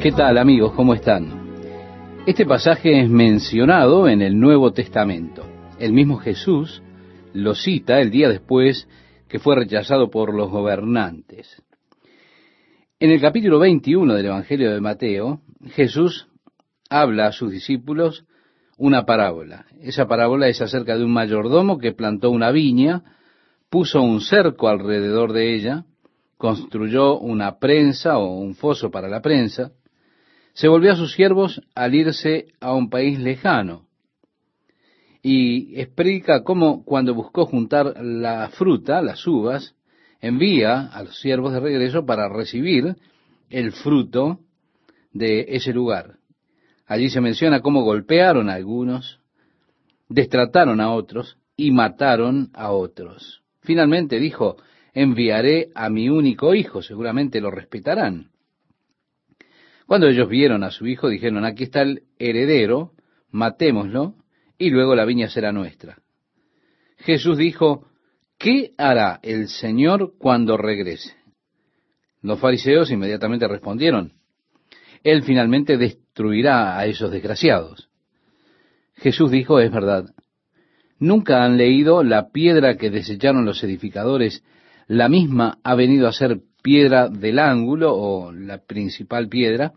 ¿Qué tal amigos? ¿Cómo están? Este pasaje es mencionado en el Nuevo Testamento. El mismo Jesús lo cita el día después que fue rechazado por los gobernantes. En el capítulo 21 del Evangelio de Mateo, Jesús habla a sus discípulos una parábola. Esa parábola es acerca de un mayordomo que plantó una viña, puso un cerco alrededor de ella, construyó una prensa o un foso para la prensa, se volvió a sus siervos al irse a un país lejano y explica cómo cuando buscó juntar la fruta, las uvas, envía a los siervos de regreso para recibir el fruto de ese lugar. Allí se menciona cómo golpearon a algunos, destrataron a otros y mataron a otros. Finalmente dijo, enviaré a mi único hijo, seguramente lo respetarán. Cuando ellos vieron a su hijo, dijeron, aquí está el heredero, matémoslo, y luego la viña será nuestra. Jesús dijo, ¿qué hará el Señor cuando regrese? Los fariseos inmediatamente respondieron, Él finalmente destruirá a esos desgraciados. Jesús dijo, es verdad, nunca han leído la piedra que desecharon los edificadores, la misma ha venido a ser piedra del ángulo o la principal piedra,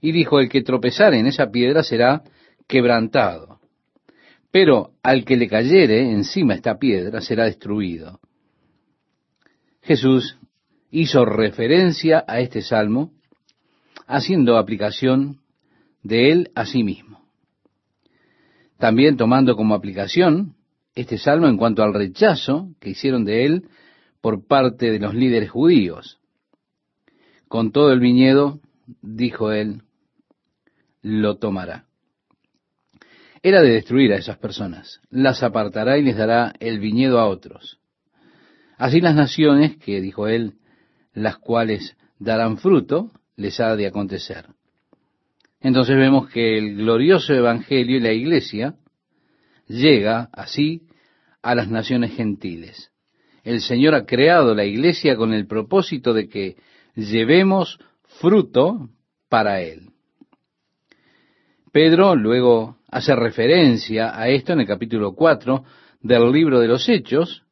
y dijo, el que tropezare en esa piedra será quebrantado, pero al que le cayere encima esta piedra será destruido. Jesús hizo referencia a este salmo, haciendo aplicación de él a sí mismo. También tomando como aplicación este salmo en cuanto al rechazo que hicieron de él por parte de los líderes judíos. Con todo el viñedo, dijo él, lo tomará. Era de destruir a esas personas, las apartará y les dará el viñedo a otros. Así las naciones, que dijo él, las cuales darán fruto, les ha de acontecer. Entonces vemos que el glorioso Evangelio y la Iglesia llega así a las naciones gentiles. El Señor ha creado la Iglesia con el propósito de que llevemos fruto para Él. Pedro luego hace referencia a esto en el capítulo 4 del libro de los Hechos,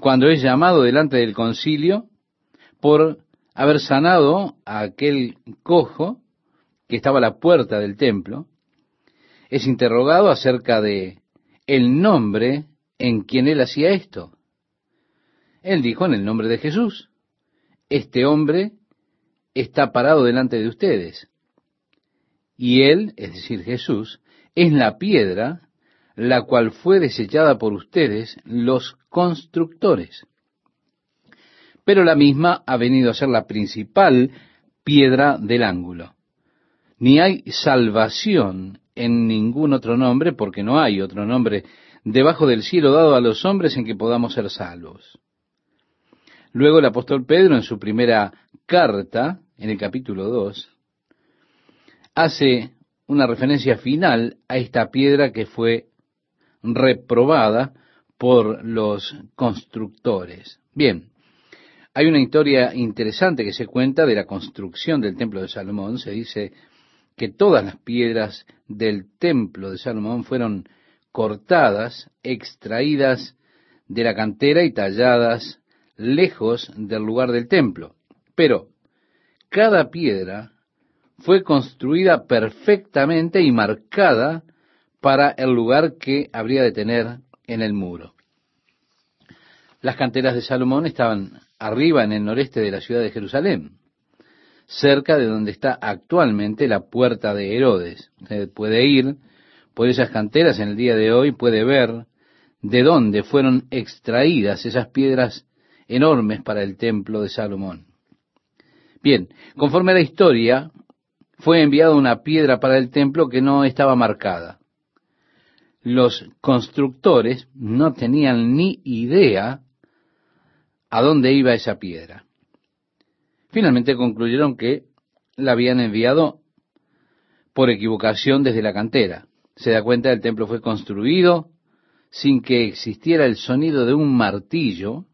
cuando es llamado delante del concilio por haber sanado a aquel cojo que estaba a la puerta del templo, es interrogado acerca de el nombre en quien él hacía esto. Él dijo en el nombre de Jesús, este hombre está parado delante de ustedes. Y él, es decir, Jesús, es la piedra la cual fue desechada por ustedes, los constructores. Pero la misma ha venido a ser la principal piedra del ángulo. Ni hay salvación en ningún otro nombre, porque no hay otro nombre debajo del cielo dado a los hombres en que podamos ser salvos. Luego el apóstol Pedro en su primera carta, en el capítulo 2, hace una referencia final a esta piedra que fue reprobada por los constructores. Bien, hay una historia interesante que se cuenta de la construcción del templo de Salomón. Se dice que todas las piedras del templo de Salomón fueron cortadas, extraídas de la cantera y talladas lejos del lugar del templo. Pero cada piedra fue construida perfectamente y marcada para el lugar que habría de tener en el muro. Las canteras de Salomón estaban arriba en el noreste de la ciudad de Jerusalén, cerca de donde está actualmente la puerta de Herodes. Usted puede ir por esas canteras en el día de hoy, puede ver de dónde fueron extraídas esas piedras enormes para el templo de Salomón. Bien, conforme a la historia, fue enviada una piedra para el templo que no estaba marcada. Los constructores no tenían ni idea a dónde iba esa piedra. Finalmente concluyeron que la habían enviado por equivocación desde la cantera. Se da cuenta, el templo fue construido sin que existiera el sonido de un martillo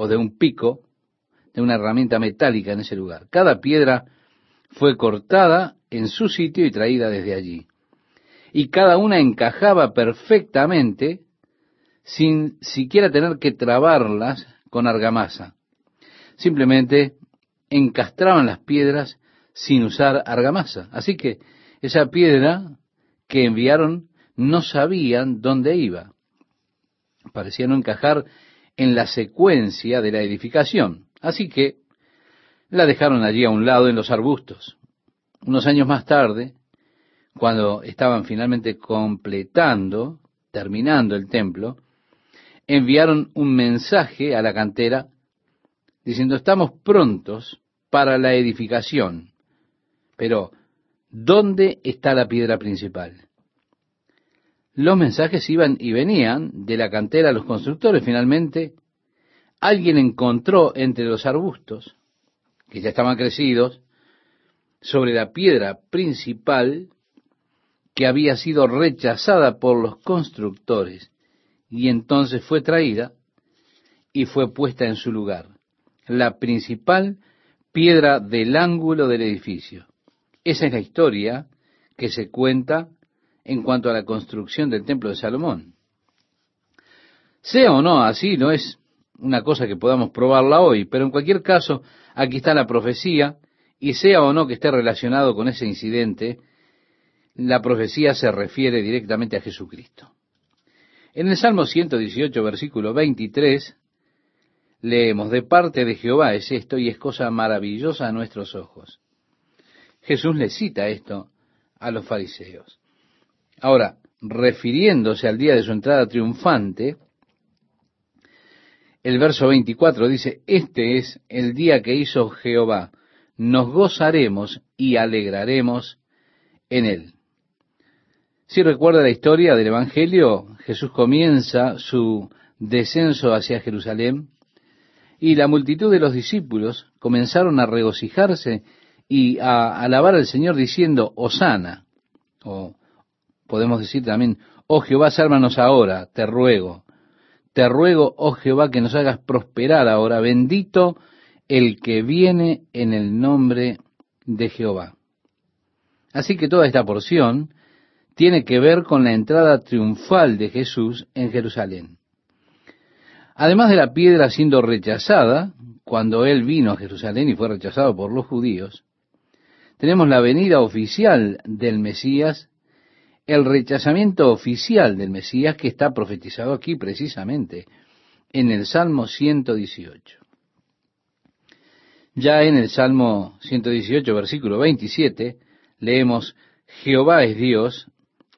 o de un pico, de una herramienta metálica en ese lugar. Cada piedra fue cortada en su sitio y traída desde allí. Y cada una encajaba perfectamente sin siquiera tener que trabarlas con argamasa. Simplemente encastraban las piedras sin usar argamasa. Así que esa piedra que enviaron no sabían dónde iba. Parecía no encajar en la secuencia de la edificación. Así que la dejaron allí a un lado en los arbustos. Unos años más tarde, cuando estaban finalmente completando, terminando el templo, enviaron un mensaje a la cantera diciendo, estamos prontos para la edificación, pero ¿dónde está la piedra principal? Los mensajes iban y venían de la cantera a los constructores. Finalmente, alguien encontró entre los arbustos, que ya estaban crecidos, sobre la piedra principal que había sido rechazada por los constructores y entonces fue traída y fue puesta en su lugar, la principal piedra del ángulo del edificio. Esa es la historia que se cuenta en cuanto a la construcción del templo de Salomón. Sea o no así, no es una cosa que podamos probarla hoy, pero en cualquier caso, aquí está la profecía, y sea o no que esté relacionado con ese incidente, la profecía se refiere directamente a Jesucristo. En el Salmo 118, versículo 23, leemos, de parte de Jehová es esto y es cosa maravillosa a nuestros ojos. Jesús le cita esto a los fariseos. Ahora, refiriéndose al día de su entrada triunfante, el verso 24 dice, este es el día que hizo Jehová, nos gozaremos y alegraremos en él. Si recuerda la historia del Evangelio, Jesús comienza su descenso hacia Jerusalén y la multitud de los discípulos comenzaron a regocijarse y a alabar al Señor diciendo, Osana, o podemos decir también, oh Jehová, sálvanos ahora, te ruego, te ruego, oh Jehová, que nos hagas prosperar ahora, bendito el que viene en el nombre de Jehová. Así que toda esta porción tiene que ver con la entrada triunfal de Jesús en Jerusalén. Además de la piedra siendo rechazada, cuando él vino a Jerusalén y fue rechazado por los judíos, tenemos la venida oficial del Mesías, el rechazamiento oficial del Mesías que está profetizado aquí precisamente en el Salmo 118. Ya en el Salmo 118, versículo 27, leemos, Jehová es Dios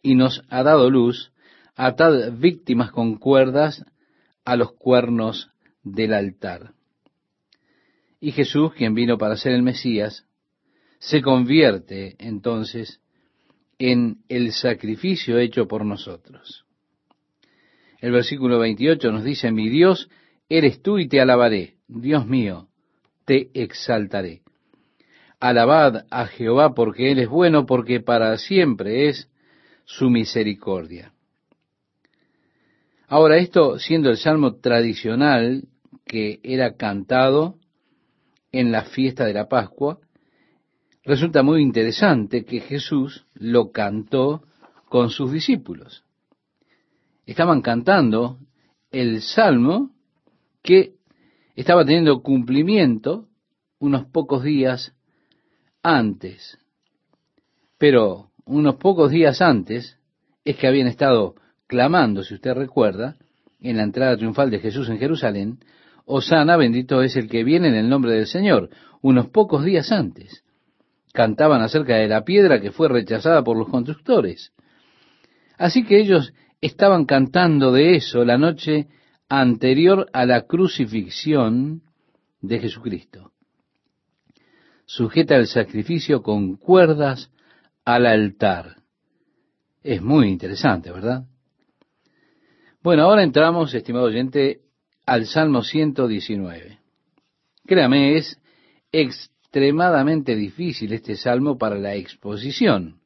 y nos ha dado luz, atad víctimas con cuerdas a los cuernos del altar. Y Jesús, quien vino para ser el Mesías, se convierte entonces en el sacrificio hecho por nosotros. El versículo 28 nos dice, mi Dios eres tú y te alabaré, Dios mío, te exaltaré. Alabad a Jehová porque Él es bueno, porque para siempre es su misericordia. Ahora, esto siendo el salmo tradicional que era cantado en la fiesta de la Pascua, resulta muy interesante que Jesús lo cantó con sus discípulos. Estaban cantando el salmo que estaba teniendo cumplimiento unos pocos días antes. Pero unos pocos días antes es que habían estado clamando, si usted recuerda, en la entrada triunfal de Jesús en Jerusalén, Osana, bendito es el que viene en el nombre del Señor. Unos pocos días antes cantaban acerca de la piedra que fue rechazada por los constructores. Así que ellos estaban cantando de eso la noche anterior a la crucifixión de Jesucristo. Sujeta el sacrificio con cuerdas al altar. Es muy interesante, ¿verdad? Bueno, ahora entramos, estimado oyente, al Salmo 119. Créame, es extremadamente difícil este salmo para la exposición,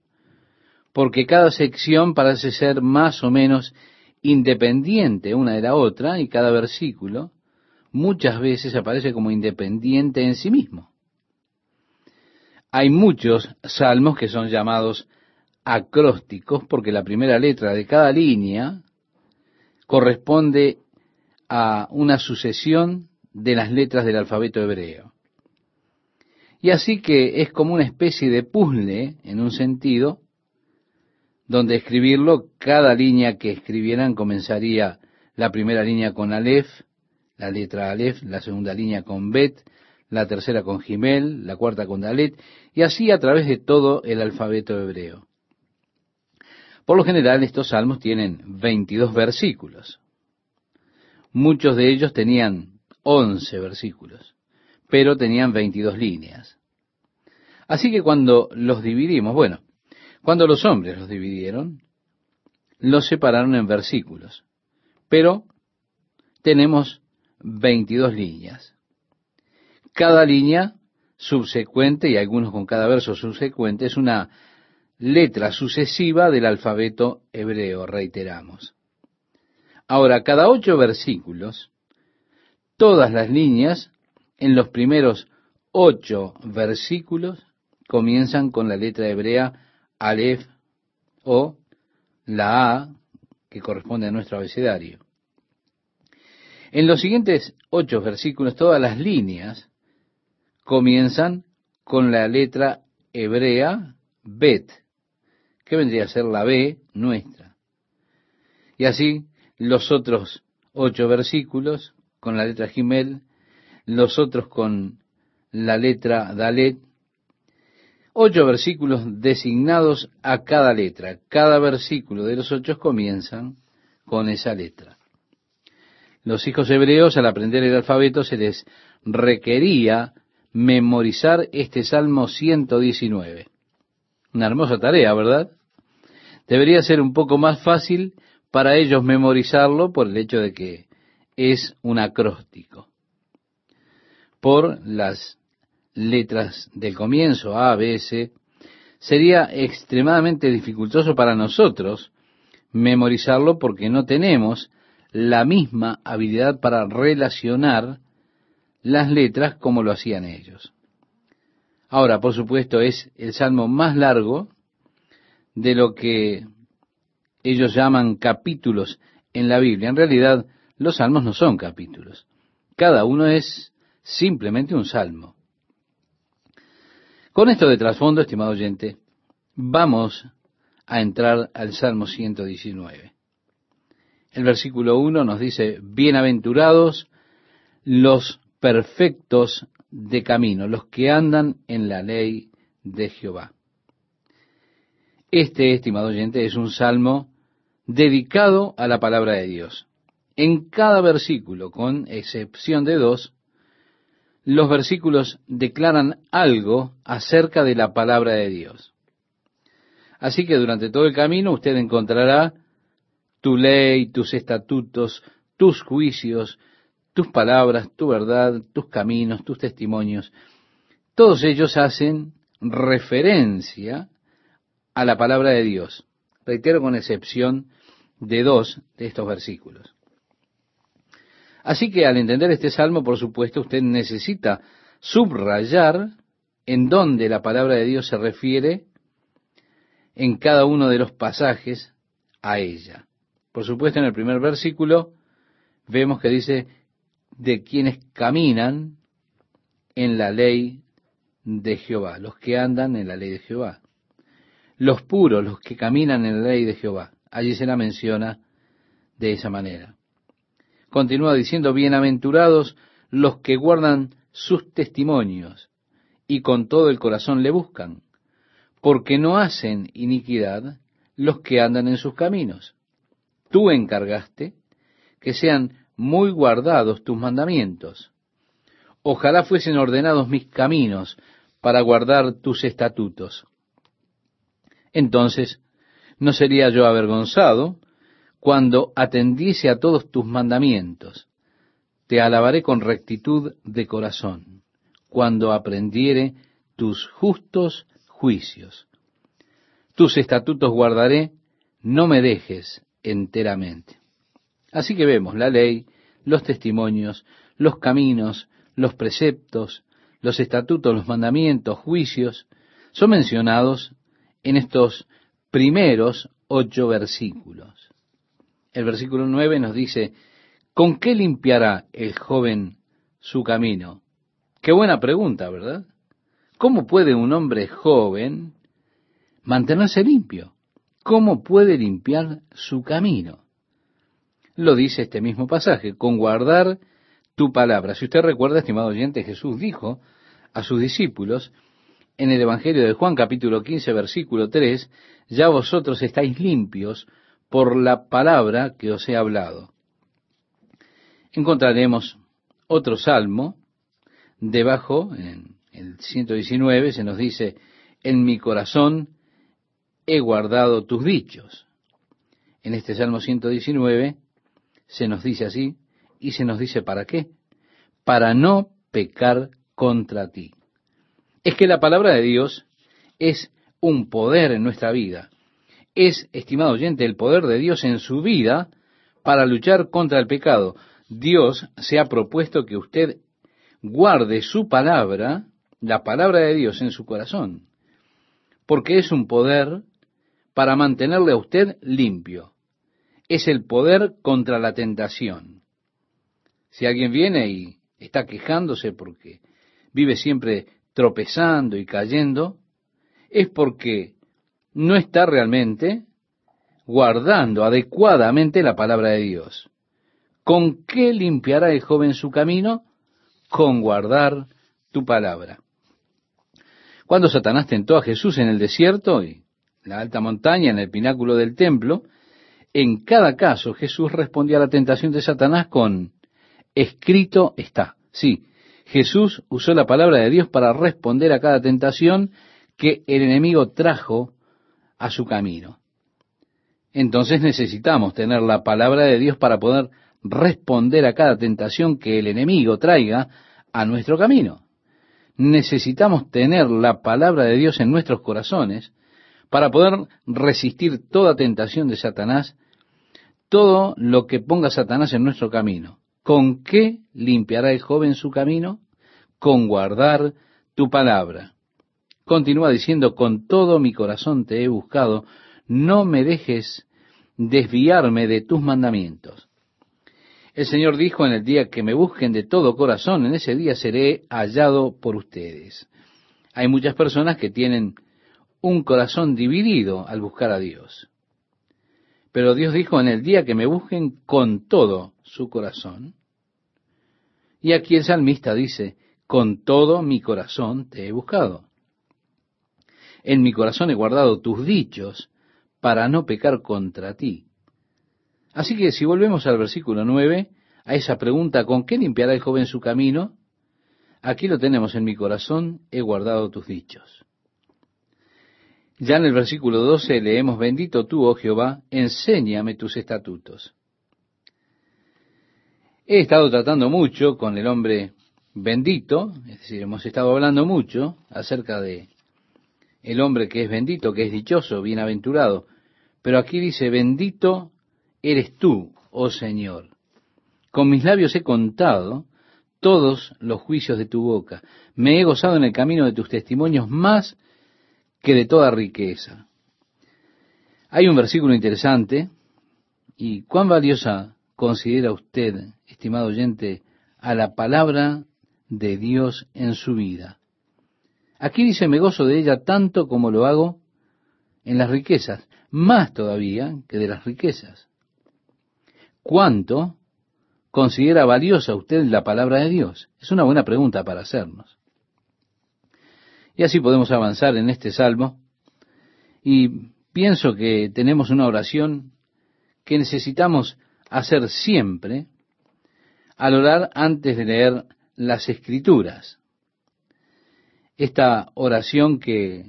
porque cada sección parece ser más o menos independiente una de la otra y cada versículo muchas veces aparece como independiente en sí mismo. Hay muchos salmos que son llamados acrósticos porque la primera letra de cada línea corresponde a una sucesión de las letras del alfabeto hebreo. Y así que es como una especie de puzzle, en un sentido, donde escribirlo, cada línea que escribieran comenzaría la primera línea con Aleph, la letra Aleph, la segunda línea con Bet, la tercera con Gimel, la cuarta con Dalet, y así a través de todo el alfabeto hebreo. Por lo general, estos salmos tienen 22 versículos. Muchos de ellos tenían 11 versículos, pero tenían 22 líneas. Así que cuando los dividimos, bueno, cuando los hombres los dividieron, los separaron en versículos, pero tenemos 22 líneas. Cada línea subsecuente, y algunos con cada verso subsecuente, es una letra sucesiva del alfabeto hebreo, reiteramos. Ahora, cada ocho versículos, todas las líneas en los primeros ocho versículos comienzan con la letra hebrea Aleph o la A que corresponde a nuestro abecedario. En los siguientes ocho versículos, todas las líneas comienzan con la letra hebrea Bet, que vendría a ser la B nuestra. Y así los otros ocho versículos con la letra Gimel, los otros con la letra Dalet, ocho versículos designados a cada letra. Cada versículo de los ocho comienzan con esa letra. Los hijos hebreos al aprender el alfabeto se les requería memorizar este Salmo 119. Una hermosa tarea, ¿verdad? Debería ser un poco más fácil para ellos memorizarlo por el hecho de que es un acróstico. Por las letras del comienzo, A, B, C, sería extremadamente dificultoso para nosotros memorizarlo porque no tenemos la misma habilidad para relacionar las letras como lo hacían ellos. Ahora, por supuesto, es el salmo más largo de lo que ellos llaman capítulos en la Biblia. En realidad, los salmos no son capítulos. Cada uno es simplemente un salmo. Con esto de trasfondo, estimado oyente, vamos a entrar al Salmo 119. El versículo 1 nos dice, bienaventurados los perfectos de camino, los que andan en la ley de Jehová. Este, estimado oyente, es un salmo dedicado a la palabra de Dios. En cada versículo, con excepción de dos, los versículos declaran algo acerca de la palabra de Dios. Así que durante todo el camino usted encontrará tu ley, tus estatutos, tus juicios, tus palabras, tu verdad, tus caminos, tus testimonios, todos ellos hacen referencia a la palabra de Dios. Reitero con excepción de dos de estos versículos. Así que al entender este salmo, por supuesto, usted necesita subrayar en dónde la palabra de Dios se refiere en cada uno de los pasajes a ella. Por supuesto, en el primer versículo vemos que dice, de quienes caminan en la ley de Jehová, los que andan en la ley de Jehová. Los puros, los que caminan en la ley de Jehová. Allí se la menciona de esa manera. Continúa diciendo, bienaventurados los que guardan sus testimonios y con todo el corazón le buscan, porque no hacen iniquidad los que andan en sus caminos. Tú encargaste que sean muy guardados tus mandamientos. Ojalá fuesen ordenados mis caminos para guardar tus estatutos. Entonces, no sería yo avergonzado cuando atendiese a todos tus mandamientos. Te alabaré con rectitud de corazón, cuando aprendiere tus justos juicios. Tus estatutos guardaré, no me dejes enteramente. Así que vemos la ley, los testimonios, los caminos, los preceptos, los estatutos, los mandamientos, juicios, son mencionados en estos primeros ocho versículos. El versículo nueve nos dice, ¿con qué limpiará el joven su camino? Qué buena pregunta, ¿verdad? ¿Cómo puede un hombre joven mantenerse limpio? ¿Cómo puede limpiar su camino? Lo dice este mismo pasaje, con guardar tu palabra. Si usted recuerda, estimado oyente, Jesús dijo a sus discípulos en el Evangelio de Juan capítulo 15 versículo 3, ya vosotros estáis limpios por la palabra que os he hablado. Encontraremos otro salmo, debajo, en el 119, se nos dice, en mi corazón he guardado tus dichos. En este Salmo 119 se nos dice así, y se nos dice para qué. Para no pecar contra ti. Es que la palabra de Dios es un poder en nuestra vida. Es, estimado oyente, el poder de Dios en su vida para luchar contra el pecado. Dios se ha propuesto que usted guarde su palabra, la palabra de Dios en su corazón, porque es un poder para mantenerle a usted limpio. Es el poder contra la tentación. Si alguien viene y está quejándose porque vive siempre tropezando y cayendo, es porque no está realmente guardando adecuadamente la palabra de Dios. ¿Con qué limpiará el joven su camino? Con guardar tu palabra. Cuando Satanás tentó a Jesús en el desierto y la alta montaña, en el pináculo del templo, en cada caso Jesús respondía a la tentación de Satanás con, escrito está. Sí, Jesús usó la palabra de Dios para responder a cada tentación que el enemigo trajo a su camino. Entonces necesitamos tener la palabra de Dios para poder responder a cada tentación que el enemigo traiga a nuestro camino. Necesitamos tener la palabra de Dios en nuestros corazones para poder resistir toda tentación de Satanás, todo lo que ponga Satanás en nuestro camino. ¿Con qué limpiará el joven su camino? Con guardar tu palabra. Continúa diciendo, con todo mi corazón te he buscado, no me dejes desviarme de tus mandamientos. El Señor dijo en el día que me busquen de todo corazón, en ese día seré hallado por ustedes. Hay muchas personas que tienen un corazón dividido al buscar a Dios. Pero Dios dijo en el día que me busquen con todo su corazón. Y aquí el salmista dice, con todo mi corazón te he buscado. En mi corazón he guardado tus dichos para no pecar contra ti. Así que si volvemos al versículo 9, a esa pregunta, ¿con qué limpiará el joven su camino? Aquí lo tenemos, en mi corazón he guardado tus dichos. Ya en el versículo 12 leemos, bendito tú, oh Jehová, enséñame tus estatutos. He estado tratando mucho con el hombre bendito, es decir, hemos estado hablando mucho acerca de el hombre que es bendito, que es dichoso, bienaventurado. Pero aquí dice, bendito eres tú, oh Señor. Con mis labios he contado todos los juicios de tu boca. Me he gozado en el camino de tus testimonios más que de toda riqueza. Hay un versículo interesante, y cuán valiosa considera usted, estimado oyente, a la palabra de Dios en su vida. Aquí dice, me gozo de ella tanto como lo hago en las riquezas, más todavía que de las riquezas. ¿Cuánto considera valiosa usted la palabra de Dios? Es una buena pregunta para hacernos. Y así podemos avanzar en este salmo. Y pienso que tenemos una oración que necesitamos hacer siempre al orar antes de leer las escrituras. Esta oración que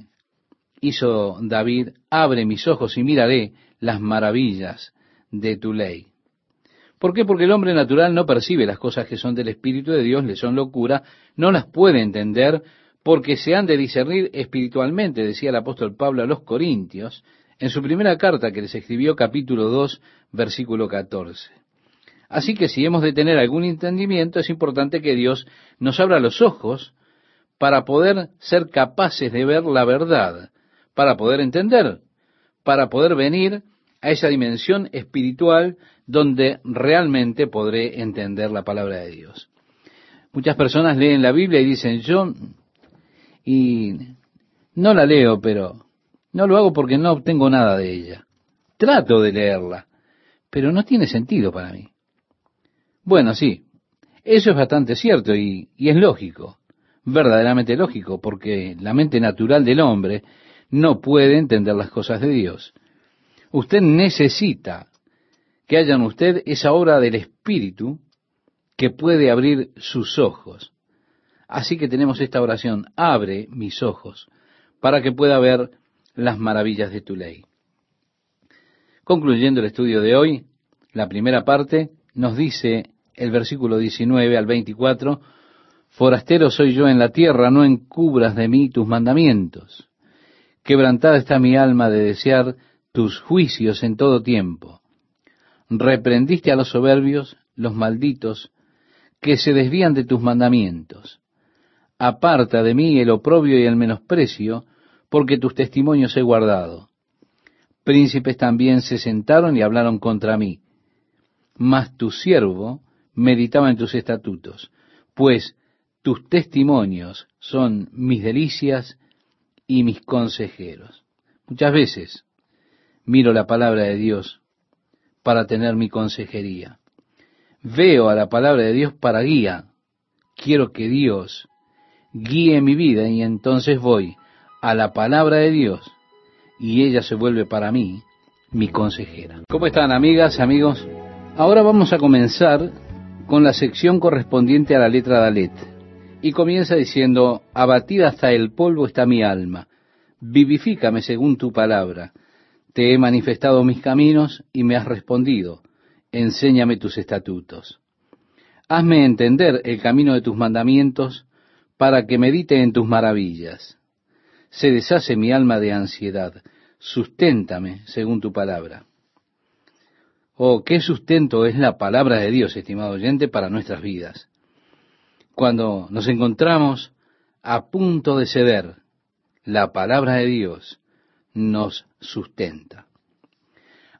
hizo David, abre mis ojos y miraré las maravillas de tu ley. ¿Por qué? Porque el hombre natural no percibe las cosas que son del Espíritu de Dios, le son locura, no las puede entender porque se han de discernir espiritualmente, decía el apóstol Pablo a los Corintios, en su primera carta que les escribió capítulo 2, versículo 14. Así que si hemos de tener algún entendimiento, es importante que Dios nos abra los ojos para poder ser capaces de ver la verdad, para poder entender, para poder venir a esa dimensión espiritual donde realmente podré entender la palabra de Dios. Muchas personas leen la Biblia y dicen, yo, y no la leo, pero no lo hago porque no obtengo nada de ella. Trato de leerla, pero no tiene sentido para mí. Bueno, sí, eso es bastante cierto y, y es lógico, verdaderamente lógico, porque la mente natural del hombre no puede entender las cosas de Dios. Usted necesita que haya en usted esa obra del Espíritu que puede abrir sus ojos. Así que tenemos esta oración, abre mis ojos, para que pueda ver las maravillas de tu ley. Concluyendo el estudio de hoy, la primera parte nos dice el versículo 19 al 24, Forastero soy yo en la tierra, no encubras de mí tus mandamientos. Quebrantada está mi alma de desear tus juicios en todo tiempo. Reprendiste a los soberbios, los malditos, que se desvían de tus mandamientos. Aparta de mí el oprobio y el menosprecio, porque tus testimonios he guardado. Príncipes también se sentaron y hablaron contra mí. Mas tu siervo meditaba en tus estatutos, pues tus testimonios son mis delicias y mis consejeros. Muchas veces miro la palabra de Dios para tener mi consejería. Veo a la palabra de Dios para guía. Quiero que Dios guíe mi vida y entonces voy a la palabra de Dios y ella se vuelve para mí mi consejera. ¿Cómo están amigas, amigos? Ahora vamos a comenzar con la sección correspondiente a la letra Dalet. Y comienza diciendo, abatida hasta el polvo está mi alma, vivifícame según tu palabra. Te he manifestado mis caminos y me has respondido, enséñame tus estatutos. Hazme entender el camino de tus mandamientos para que medite en tus maravillas. Se deshace mi alma de ansiedad, susténtame según tu palabra. Oh, qué sustento es la palabra de Dios, estimado oyente, para nuestras vidas. Cuando nos encontramos a punto de ceder, la palabra de Dios nos sustenta.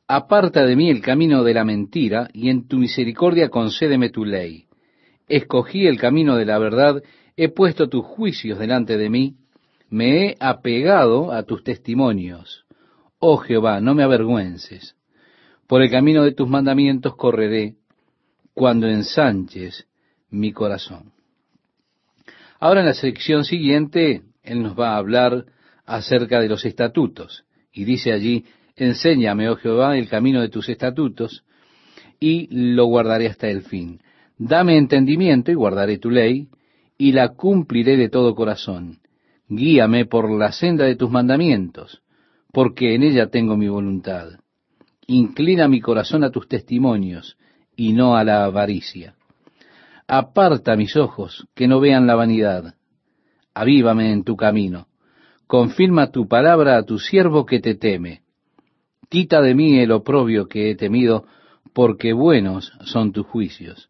Aparta de mí el camino de la mentira, y en tu misericordia concédeme tu ley. Escogí el camino de la verdad, he puesto tus juicios delante de mí, me he apegado a tus testimonios. Oh Jehová, no me avergüences. Por el camino de tus mandamientos correré cuando ensanches mi corazón. Ahora en la sección siguiente, Él nos va a hablar acerca de los estatutos. Y dice allí, enséñame, oh Jehová, el camino de tus estatutos, y lo guardaré hasta el fin. Dame entendimiento y guardaré tu ley, y la cumpliré de todo corazón. Guíame por la senda de tus mandamientos, porque en ella tengo mi voluntad. Inclina mi corazón a tus testimonios y no a la avaricia. Aparta mis ojos, que no vean la vanidad. Avívame en tu camino. Confirma tu palabra a tu siervo que te teme. Quita de mí el oprobio que he temido, porque buenos son tus juicios.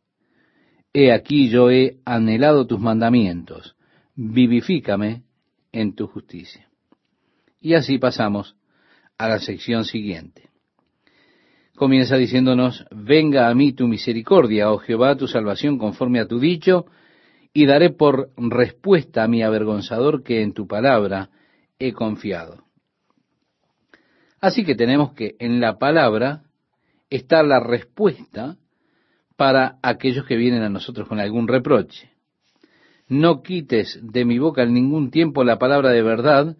He aquí yo he anhelado tus mandamientos. Vivifícame en tu justicia. Y así pasamos a la sección siguiente comienza diciéndonos, venga a mí tu misericordia, oh Jehová, tu salvación conforme a tu dicho, y daré por respuesta a mi avergonzador que en tu palabra he confiado. Así que tenemos que en la palabra está la respuesta para aquellos que vienen a nosotros con algún reproche. No quites de mi boca en ningún tiempo la palabra de verdad,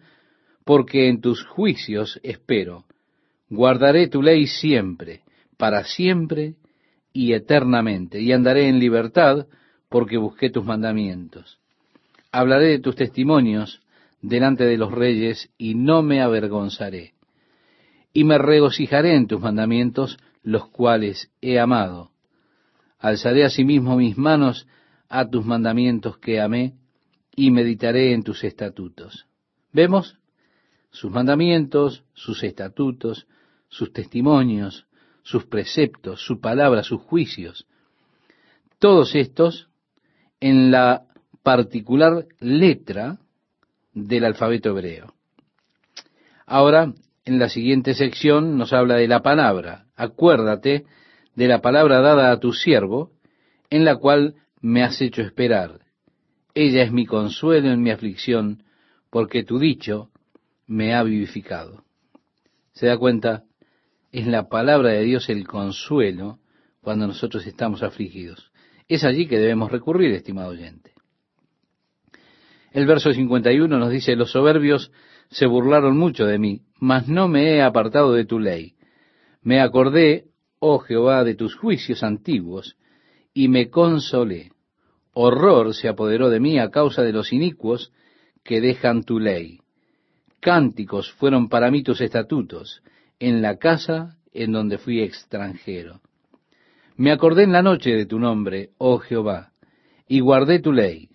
porque en tus juicios espero. Guardaré tu ley siempre, para siempre y eternamente, y andaré en libertad porque busqué tus mandamientos. Hablaré de tus testimonios delante de los reyes y no me avergonzaré. Y me regocijaré en tus mandamientos, los cuales he amado. Alzaré asimismo mis manos a tus mandamientos que amé y meditaré en tus estatutos. ¿Vemos? Sus mandamientos, sus estatutos, sus testimonios, sus preceptos, su palabra, sus juicios. Todos estos en la particular letra del alfabeto hebreo. Ahora, en la siguiente sección nos habla de la palabra. Acuérdate de la palabra dada a tu siervo, en la cual me has hecho esperar. Ella es mi consuelo en mi aflicción, porque tu dicho me ha vivificado. ¿Se da cuenta? Es la palabra de Dios el consuelo cuando nosotros estamos afligidos. Es allí que debemos recurrir, estimado oyente. El verso 51 nos dice, los soberbios se burlaron mucho de mí, mas no me he apartado de tu ley. Me acordé, oh Jehová, de tus juicios antiguos, y me consolé. Horror se apoderó de mí a causa de los inicuos que dejan tu ley. Cánticos fueron para mí tus estatutos, en la casa en donde fui extranjero. Me acordé en la noche de tu nombre, oh Jehová, y guardé tu ley.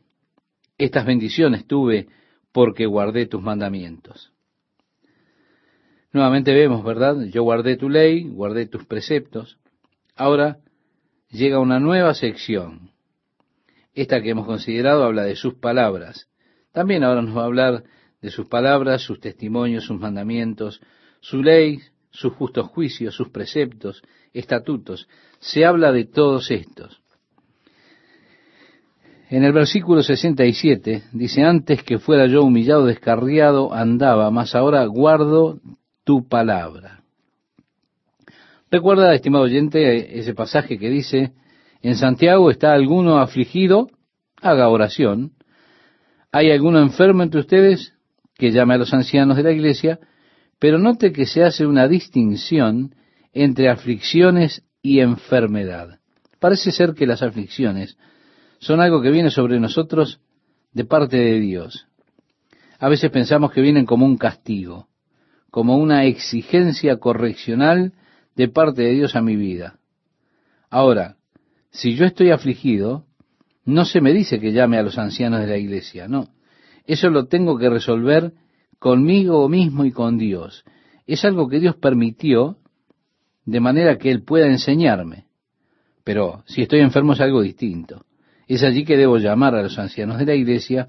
Estas bendiciones tuve porque guardé tus mandamientos. Nuevamente vemos, ¿verdad? Yo guardé tu ley, guardé tus preceptos. Ahora llega una nueva sección. Esta que hemos considerado habla de sus palabras. También ahora nos va a hablar de sus palabras, sus testimonios, sus mandamientos, su ley, sus justos juicios, sus preceptos, estatutos. Se habla de todos estos. En el versículo 67 dice, antes que fuera yo humillado, descarriado, andaba, mas ahora guardo tu palabra. Recuerda, estimado oyente, ese pasaje que dice, en Santiago está alguno afligido, haga oración. ¿Hay alguno enfermo entre ustedes? Que llame a los ancianos de la iglesia, pero note que se hace una distinción entre aflicciones y enfermedad. Parece ser que las aflicciones son algo que viene sobre nosotros de parte de Dios. A veces pensamos que vienen como un castigo como una exigencia correccional de parte de Dios a mi vida. Ahora, si yo estoy afligido, no se me dice que llame a los ancianos de la iglesia, no. Eso lo tengo que resolver conmigo mismo y con Dios. Es algo que Dios permitió de manera que Él pueda enseñarme. Pero si estoy enfermo es algo distinto. Es allí que debo llamar a los ancianos de la iglesia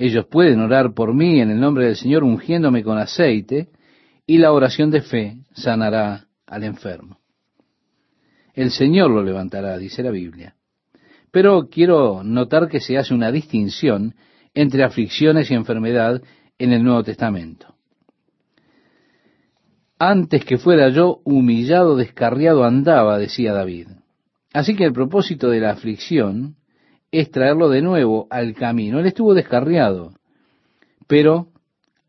ellos pueden orar por mí en el nombre del Señor ungiéndome con aceite y la oración de fe sanará al enfermo. El Señor lo levantará, dice la Biblia. Pero quiero notar que se hace una distinción entre aflicciones y enfermedad en el Nuevo Testamento. Antes que fuera yo humillado, descarriado andaba, decía David. Así que el propósito de la aflicción es traerlo de nuevo al camino. Él estuvo descarriado, pero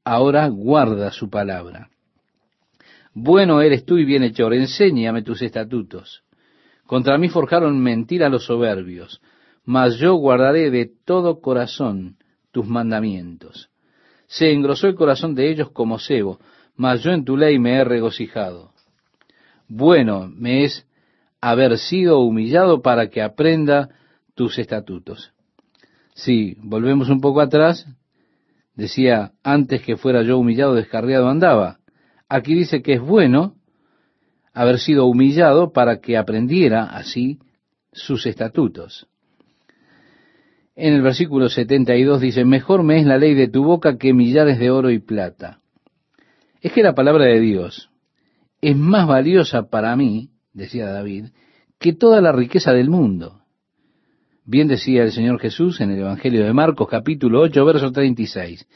ahora guarda su palabra. Bueno eres tú y bienhechor, enséñame tus estatutos. Contra mí forjaron mentira los soberbios, mas yo guardaré de todo corazón tus mandamientos. Se engrosó el corazón de ellos como cebo, mas yo en tu ley me he regocijado. Bueno me es haber sido humillado para que aprenda tus estatutos. Si volvemos un poco atrás, decía, antes que fuera yo humillado, descarriado andaba. Aquí dice que es bueno haber sido humillado para que aprendiera así sus estatutos. En el versículo 72 dice, mejor me es la ley de tu boca que millares de oro y plata. Es que la palabra de Dios es más valiosa para mí, decía David, que toda la riqueza del mundo. Bien decía el Señor Jesús en el Evangelio de Marcos capítulo 8, verso 36.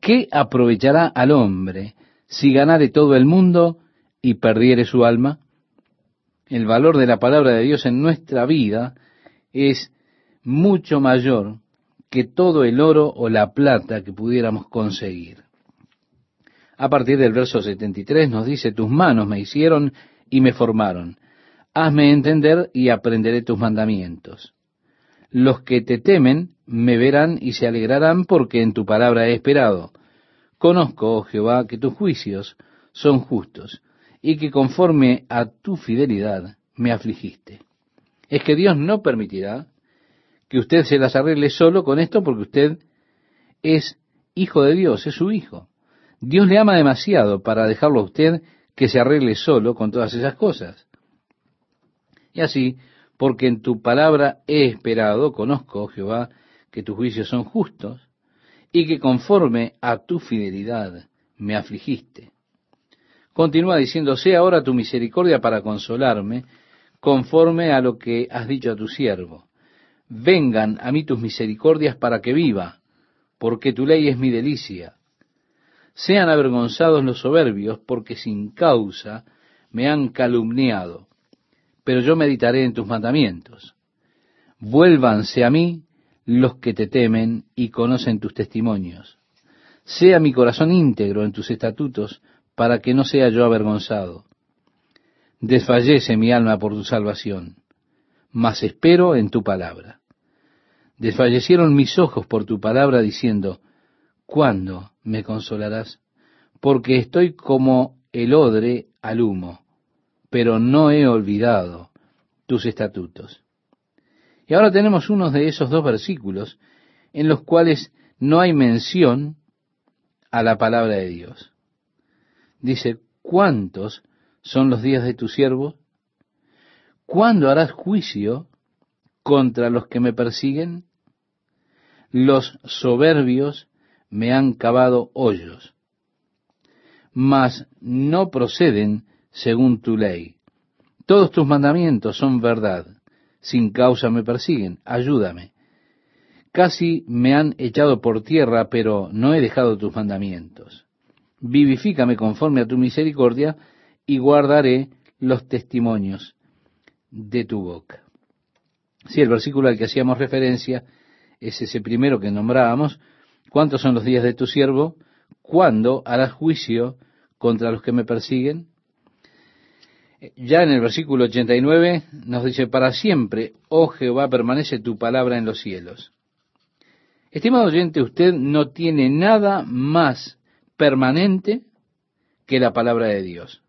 ¿Qué aprovechará al hombre si ganare todo el mundo y perdiere su alma? El valor de la palabra de Dios en nuestra vida es mucho mayor que todo el oro o la plata que pudiéramos conseguir. A partir del verso 73 nos dice, tus manos me hicieron y me formaron. Hazme entender y aprenderé tus mandamientos. Los que te temen me verán y se alegrarán porque en tu palabra he esperado. Conozco, oh Jehová, que tus juicios son justos y que conforme a tu fidelidad me afligiste. Es que Dios no permitirá que usted se las arregle solo con esto porque usted es hijo de Dios, es su hijo. Dios le ama demasiado para dejarlo a usted que se arregle solo con todas esas cosas. Y así porque en tu palabra he esperado, conozco, Jehová, que tus juicios son justos y que conforme a tu fidelidad me afligiste. Continúa diciendo, sea ahora tu misericordia para consolarme, conforme a lo que has dicho a tu siervo. Vengan a mí tus misericordias para que viva, porque tu ley es mi delicia. Sean avergonzados los soberbios, porque sin causa me han calumniado. Pero yo meditaré en tus mandamientos. Vuélvanse a mí los que te temen y conocen tus testimonios. Sea mi corazón íntegro en tus estatutos, para que no sea yo avergonzado. Desfallece mi alma por tu salvación, mas espero en tu palabra. Desfallecieron mis ojos por tu palabra, diciendo, ¿cuándo me consolarás? Porque estoy como el odre al humo, pero no he olvidado tus estatutos. Y ahora tenemos uno de esos dos versículos en los cuales no hay mención a la palabra de Dios. Dice, ¿cuántos son los días de tu siervo? ¿Cuándo harás juicio contra los que me persiguen? Los soberbios me han cavado hoyos, mas no proceden según tu ley. Todos tus mandamientos son verdad. Sin causa me persiguen. Ayúdame. Casi me han echado por tierra, pero no he dejado tus mandamientos. Vivifícame conforme a tu misericordia y guardaré los testimonios de tu boca. Si el versículo al que hacíamos referencia es ese primero que nombrábamos, ¿cuántos son los días de tu siervo? ¿Cuándo harás juicio contra los que me persiguen? Ya en el versículo 89 nos dice, para siempre, oh Jehová, permanece tu palabra en los cielos. Estimado oyente, usted no tiene nada más permanente que la palabra de Dios.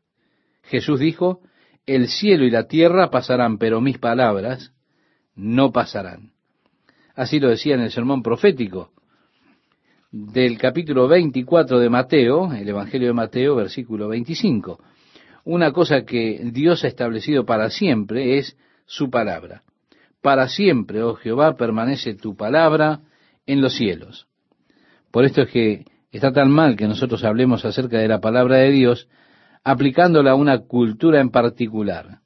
Jesús dijo, el cielo y la tierra pasarán, pero mis palabras no pasarán. Así lo decía en el sermón profético del capítulo 24 de Mateo, el Evangelio de Mateo, versículo 25. Una cosa que Dios ha establecido para siempre es su palabra. Para siempre, oh Jehová, permanece tu palabra en los cielos. Por esto es que está tan mal que nosotros hablemos acerca de la palabra de Dios aplicándola a una cultura en particular.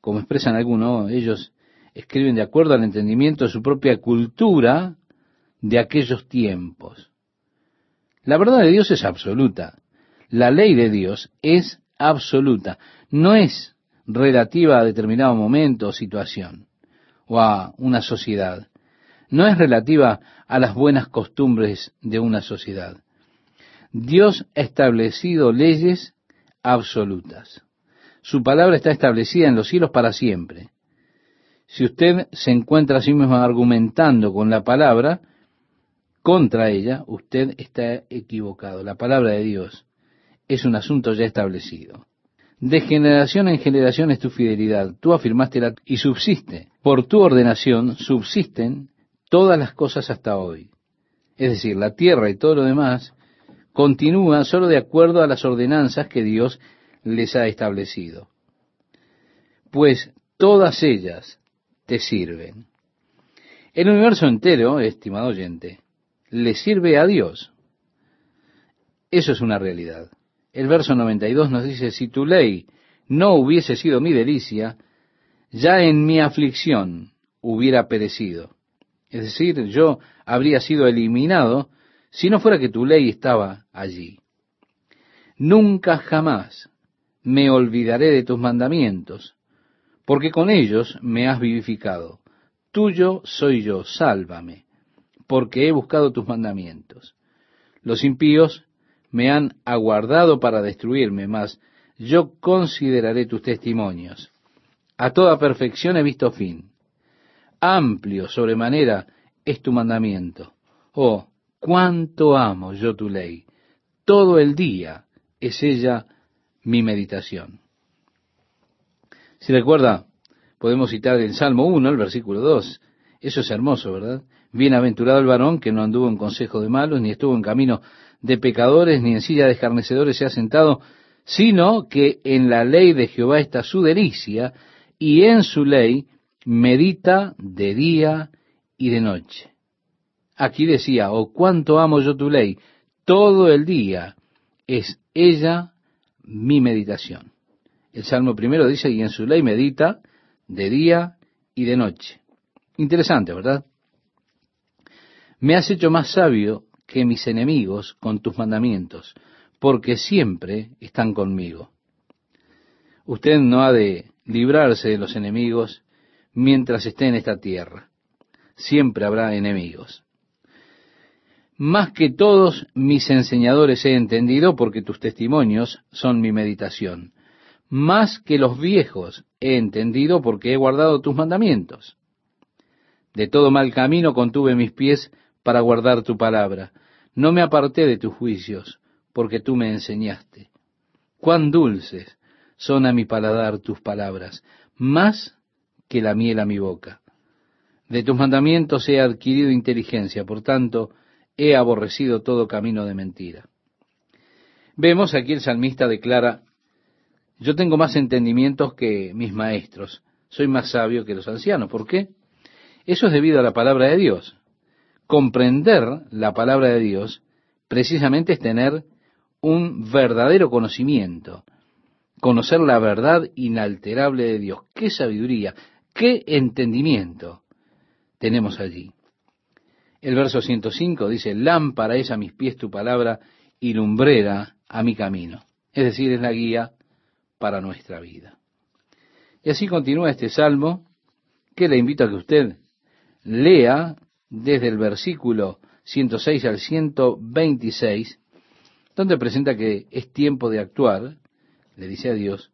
Como expresan algunos, ellos escriben de acuerdo al entendimiento de su propia cultura de aquellos tiempos. La verdad de Dios es absoluta. La ley de Dios es absoluta. No es relativa a determinado momento o situación o a una sociedad. No es relativa a las buenas costumbres de una sociedad. Dios ha establecido leyes absolutas. Su palabra está establecida en los cielos para siempre. Si usted se encuentra a sí mismo argumentando con la palabra, contra ella, usted está equivocado. La palabra de Dios es un asunto ya establecido. De generación en generación es tu fidelidad. Tú afirmaste la y subsiste. Por tu ordenación subsisten todas las cosas hasta hoy. Es decir, la tierra y todo lo demás continúa solo de acuerdo a las ordenanzas que Dios les ha establecido. Pues todas ellas te sirven. El universo entero, estimado oyente, le sirve a Dios. Eso es una realidad. El verso 92 nos dice, si tu ley no hubiese sido mi delicia, ya en mi aflicción hubiera perecido. Es decir, yo habría sido eliminado si no fuera que tu ley estaba allí. Nunca jamás me olvidaré de tus mandamientos, porque con ellos me has vivificado. Tuyo soy yo, sálvame, porque he buscado tus mandamientos. Los impíos me han aguardado para destruirme, mas yo consideraré tus testimonios. A toda perfección he visto fin. Amplio sobremanera es tu mandamiento. Oh, cuánto amo yo tu ley. Todo el día es ella mi meditación. Si recuerda, podemos citar el Salmo 1, el versículo 2. Eso es hermoso, ¿verdad? Bienaventurado el varón que no anduvo en consejo de malos, ni estuvo en camino de pecadores, ni en silla de escarnecedores se ha sentado, sino que en la ley de Jehová está su delicia, y en su ley medita de día y de noche. Aquí decía, oh cuánto amo yo tu ley, todo el día es ella mi meditación. El Salmo primero dice, y en su ley medita de día y de noche. Interesante, ¿verdad? Me has hecho más sabio que mis enemigos con tus mandamientos, porque siempre están conmigo. Usted no ha de librarse de los enemigos mientras esté en esta tierra. Siempre habrá enemigos. Más que todos mis enseñadores he entendido porque tus testimonios son mi meditación. Más que los viejos he entendido porque he guardado tus mandamientos. De todo mal camino contuve mis pies para guardar tu palabra. No me aparté de tus juicios, porque tú me enseñaste. Cuán dulces son a mi paladar tus palabras, más que la miel a mi boca. De tus mandamientos he adquirido inteligencia, por tanto, he aborrecido todo camino de mentira. Vemos aquí el salmista declara, yo tengo más entendimientos que mis maestros, soy más sabio que los ancianos. ¿Por qué? Eso es debido a la palabra de Dios. Comprender la palabra de Dios precisamente es tener un verdadero conocimiento, conocer la verdad inalterable de Dios. ¡Qué sabiduría! ¡Qué entendimiento tenemos allí! El verso 105 dice, lámpara es a mis pies tu palabra y lumbrera a mi camino. Es decir, es la guía para nuestra vida. Y así continúa este salmo que le invito a que usted lea desde el versículo 106 al 126, donde presenta que es tiempo de actuar, le dice a Dios,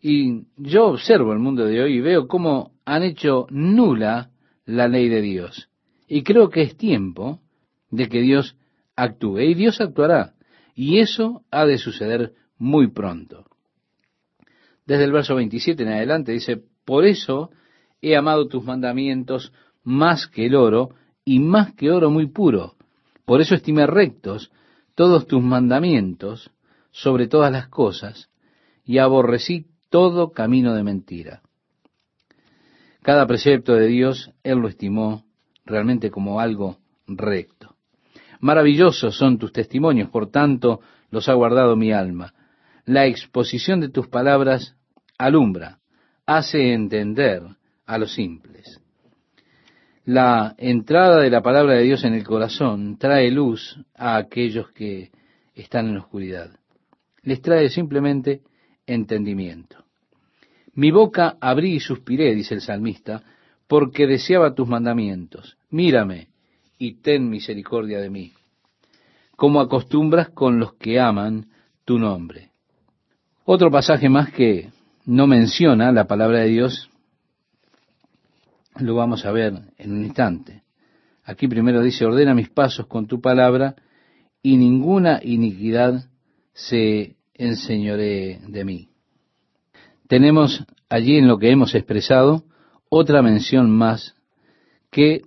y yo observo el mundo de hoy y veo cómo han hecho nula la ley de Dios. Y creo que es tiempo de que Dios actúe. Y Dios actuará. Y eso ha de suceder muy pronto. Desde el verso 27 en adelante dice, por eso he amado tus mandamientos más que el oro y más que oro muy puro. Por eso estimé rectos todos tus mandamientos sobre todas las cosas y aborrecí todo camino de mentira. Cada precepto de Dios, Él lo estimó realmente como algo recto. Maravillosos son tus testimonios, por tanto los ha guardado mi alma. La exposición de tus palabras alumbra, hace entender a los simples. La entrada de la palabra de Dios en el corazón trae luz a aquellos que están en la oscuridad. Les trae simplemente entendimiento. Mi boca abrí y suspiré, dice el salmista, porque deseaba tus mandamientos. Mírame y ten misericordia de mí, como acostumbras con los que aman tu nombre. Otro pasaje más que no menciona la palabra de Dios, lo vamos a ver en un instante. Aquí primero dice, ordena mis pasos con tu palabra y ninguna iniquidad se enseñoree de mí. Tenemos allí en lo que hemos expresado otra mención más que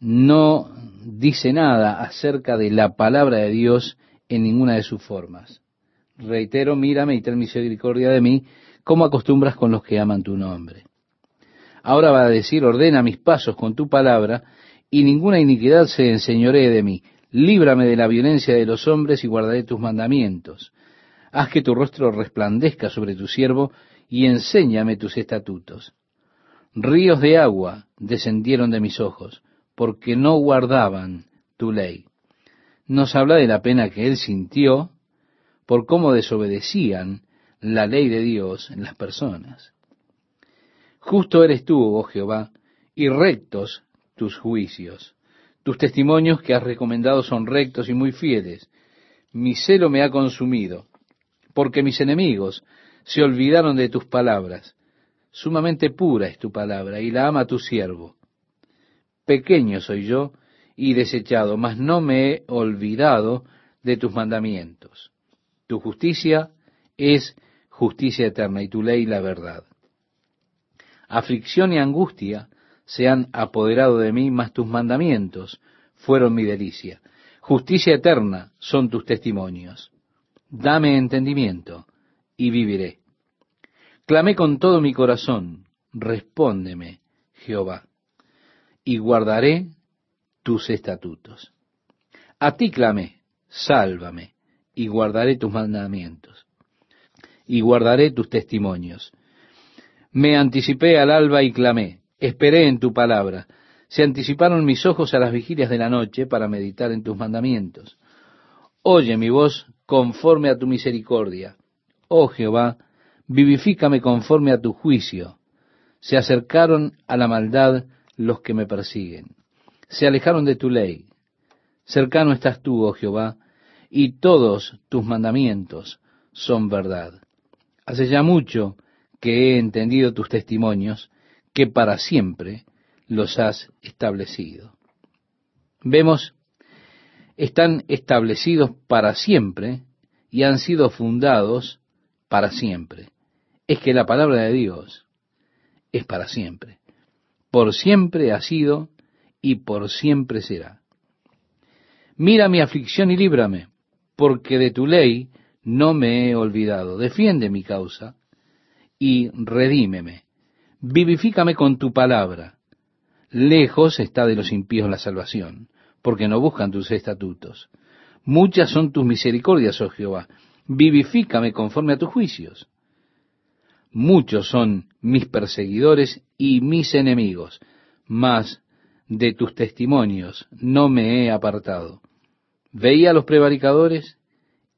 no dice nada acerca de la palabra de Dios en ninguna de sus formas. Reitero, mírame y ten misericordia de mí, como acostumbras con los que aman tu nombre. Ahora va a decir, ordena mis pasos con tu palabra, y ninguna iniquidad se enseñoree de mí. Líbrame de la violencia de los hombres y guardaré tus mandamientos. Haz que tu rostro resplandezca sobre tu siervo y enséñame tus estatutos. Ríos de agua descendieron de mis ojos, porque no guardaban tu ley. Nos habla de la pena que él sintió por cómo desobedecían la ley de Dios en las personas. Justo eres tú, oh Jehová, y rectos tus juicios. Tus testimonios que has recomendado son rectos y muy fieles. Mi celo me ha consumido, porque mis enemigos se olvidaron de tus palabras. Sumamente pura es tu palabra, y la ama tu siervo. Pequeño soy yo y desechado, mas no me he olvidado de tus mandamientos. Tu justicia es justicia eterna y tu ley la verdad. Aflicción y angustia se han apoderado de mí, mas tus mandamientos fueron mi delicia. Justicia eterna son tus testimonios. Dame entendimiento y viviré. Clamé con todo mi corazón, respóndeme, Jehová. y guardaré tus estatutos. A ti clamé, sálvame, y guardaré tus mandamientos, y guardaré tus testimonios. Me anticipé al alba y clamé, esperé en tu palabra. Se anticiparon mis ojos a las vigilias de la noche para meditar en tus mandamientos. Oye mi voz conforme a tu misericordia. Oh Jehová, vivifícame conforme a tu juicio. Se acercaron a la maldad los que me persiguen. Se alejaron de tu ley. Cercano estás tú, oh Jehová, y todos tus mandamientos son verdad. Hace ya mucho que he entendido tus testimonios, que para siempre los has establecido. Vemos, están establecidos para siempre y han sido fundados para siempre. Es que la palabra de Dios es para siempre. Por siempre ha sido y por siempre será. Mira mi aflicción y líbrame, porque de tu ley no me he olvidado. Defiende mi causa y redímeme. Vivifícame con tu palabra. Lejos está de los impíos la salvación, porque no buscan tus estatutos. Muchas son tus misericordias, oh Jehová. Vivifícame conforme a tus juicios. Muchos son mis perseguidores y mis enemigos, mas de tus testimonios no me he apartado. Veía a los prevaricadores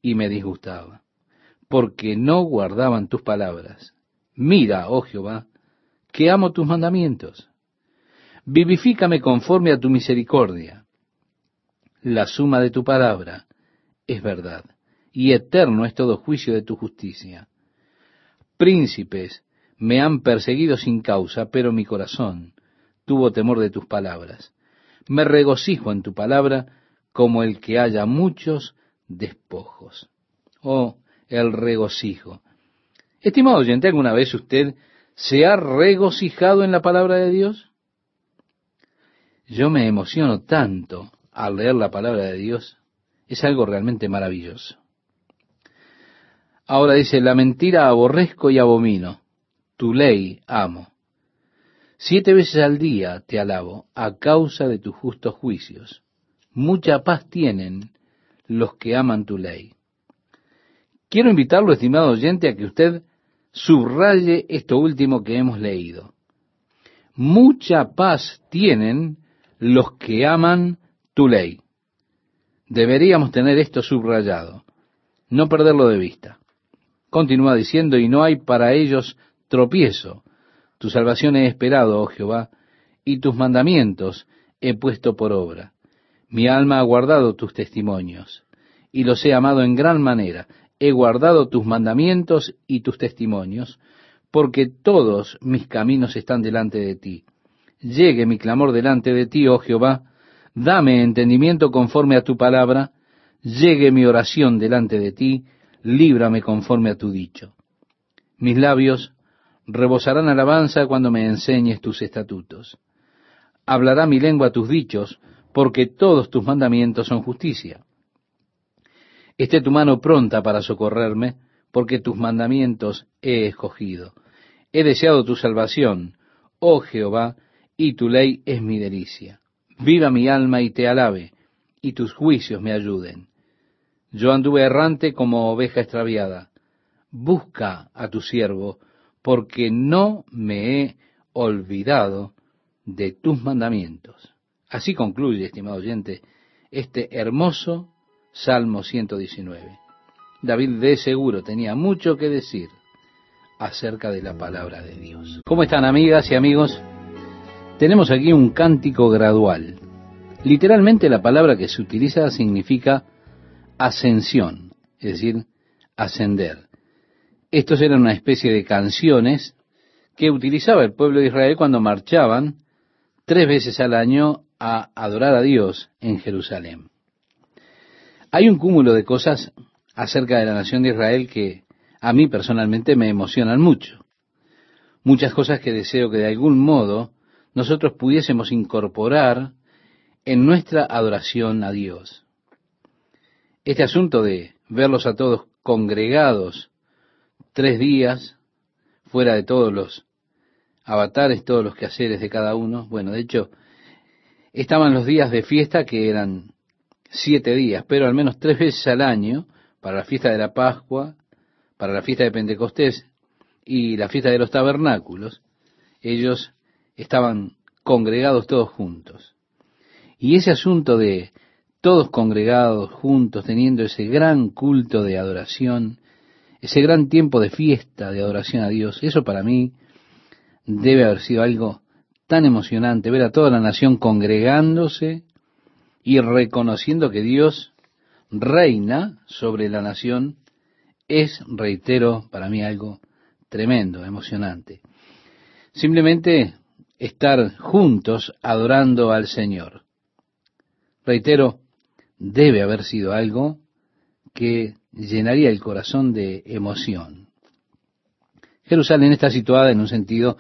y me disgustaba, porque no guardaban tus palabras. Mira, oh Jehová, que amo tus mandamientos. Vivifícame conforme a tu misericordia. La suma de tu palabra es verdad, y eterno es todo juicio de tu justicia. Príncipes me han perseguido sin causa, pero mi corazón tuvo temor de tus palabras. Me regocijo en tu palabra como el que haya muchos despojos. Oh, el regocijo. Estimado oyente, ¿alguna vez usted se ha regocijado en la palabra de Dios? Yo me emociono tanto al leer la palabra de Dios. Es algo realmente maravilloso. Ahora dice, la mentira aborrezco y abomino, tu ley amo. Siete veces al día te alabo a causa de tus justos juicios. Mucha paz tienen los que aman tu ley. Quiero invitarlo, estimado oyente, a que usted subraye esto último que hemos leído. Mucha paz tienen los que aman tu ley. Deberíamos tener esto subrayado, no perderlo de vista. Continúa diciendo, y no hay para ellos tropiezo. Tu salvación he esperado, oh Jehová, y tus mandamientos he puesto por obra. Mi alma ha guardado tus testimonios, y los he amado en gran manera. He guardado tus mandamientos y tus testimonios, porque todos mis caminos están delante de ti. Llegue mi clamor delante de ti, oh Jehová, dame entendimiento conforme a tu palabra, llegue mi oración delante de ti, líbrame conforme a tu dicho. Mis labios rebosarán alabanza cuando me enseñes tus estatutos. Hablará mi lengua tus dichos, porque todos tus mandamientos son justicia. Esté tu mano pronta para socorrerme, porque tus mandamientos he escogido. He deseado tu salvación, oh Jehová, y tu ley es mi delicia. Viva mi alma y te alabe, y tus juicios me ayuden. Yo anduve errante como oveja extraviada. Busca a tu siervo, porque no me he olvidado de tus mandamientos. Así concluye, estimado oyente, este hermoso Salmo 119. David de seguro tenía mucho que decir acerca de la palabra de Dios. ¿Cómo están amigas y amigos? Tenemos aquí un cántico gradual. Literalmente la palabra que se utiliza significa ascensión, es decir, ascender. Estos eran una especie de canciones que utilizaba el pueblo de Israel cuando marchaban tres veces al año a adorar a Dios en Jerusalén. Hay un cúmulo de cosas acerca de la nación de Israel que a mí personalmente me emocionan mucho. Muchas cosas que deseo que de algún modo nosotros pudiésemos incorporar en nuestra adoración a Dios. Este asunto de verlos a todos congregados tres días, fuera de todos los avatares, todos los quehaceres de cada uno, bueno, de hecho, estaban los días de fiesta que eran siete días, pero al menos tres veces al año, para la fiesta de la Pascua, para la fiesta de Pentecostés y la fiesta de los tabernáculos, ellos estaban congregados todos juntos. Y ese asunto de todos congregados juntos, teniendo ese gran culto de adoración, ese gran tiempo de fiesta, de adoración a Dios, eso para mí debe haber sido algo tan emocionante, ver a toda la nación congregándose y reconociendo que Dios reina sobre la nación, es, reitero, para mí algo tremendo, emocionante. Simplemente estar juntos adorando al Señor. Reitero, debe haber sido algo que llenaría el corazón de emoción. Jerusalén está situada en un sentido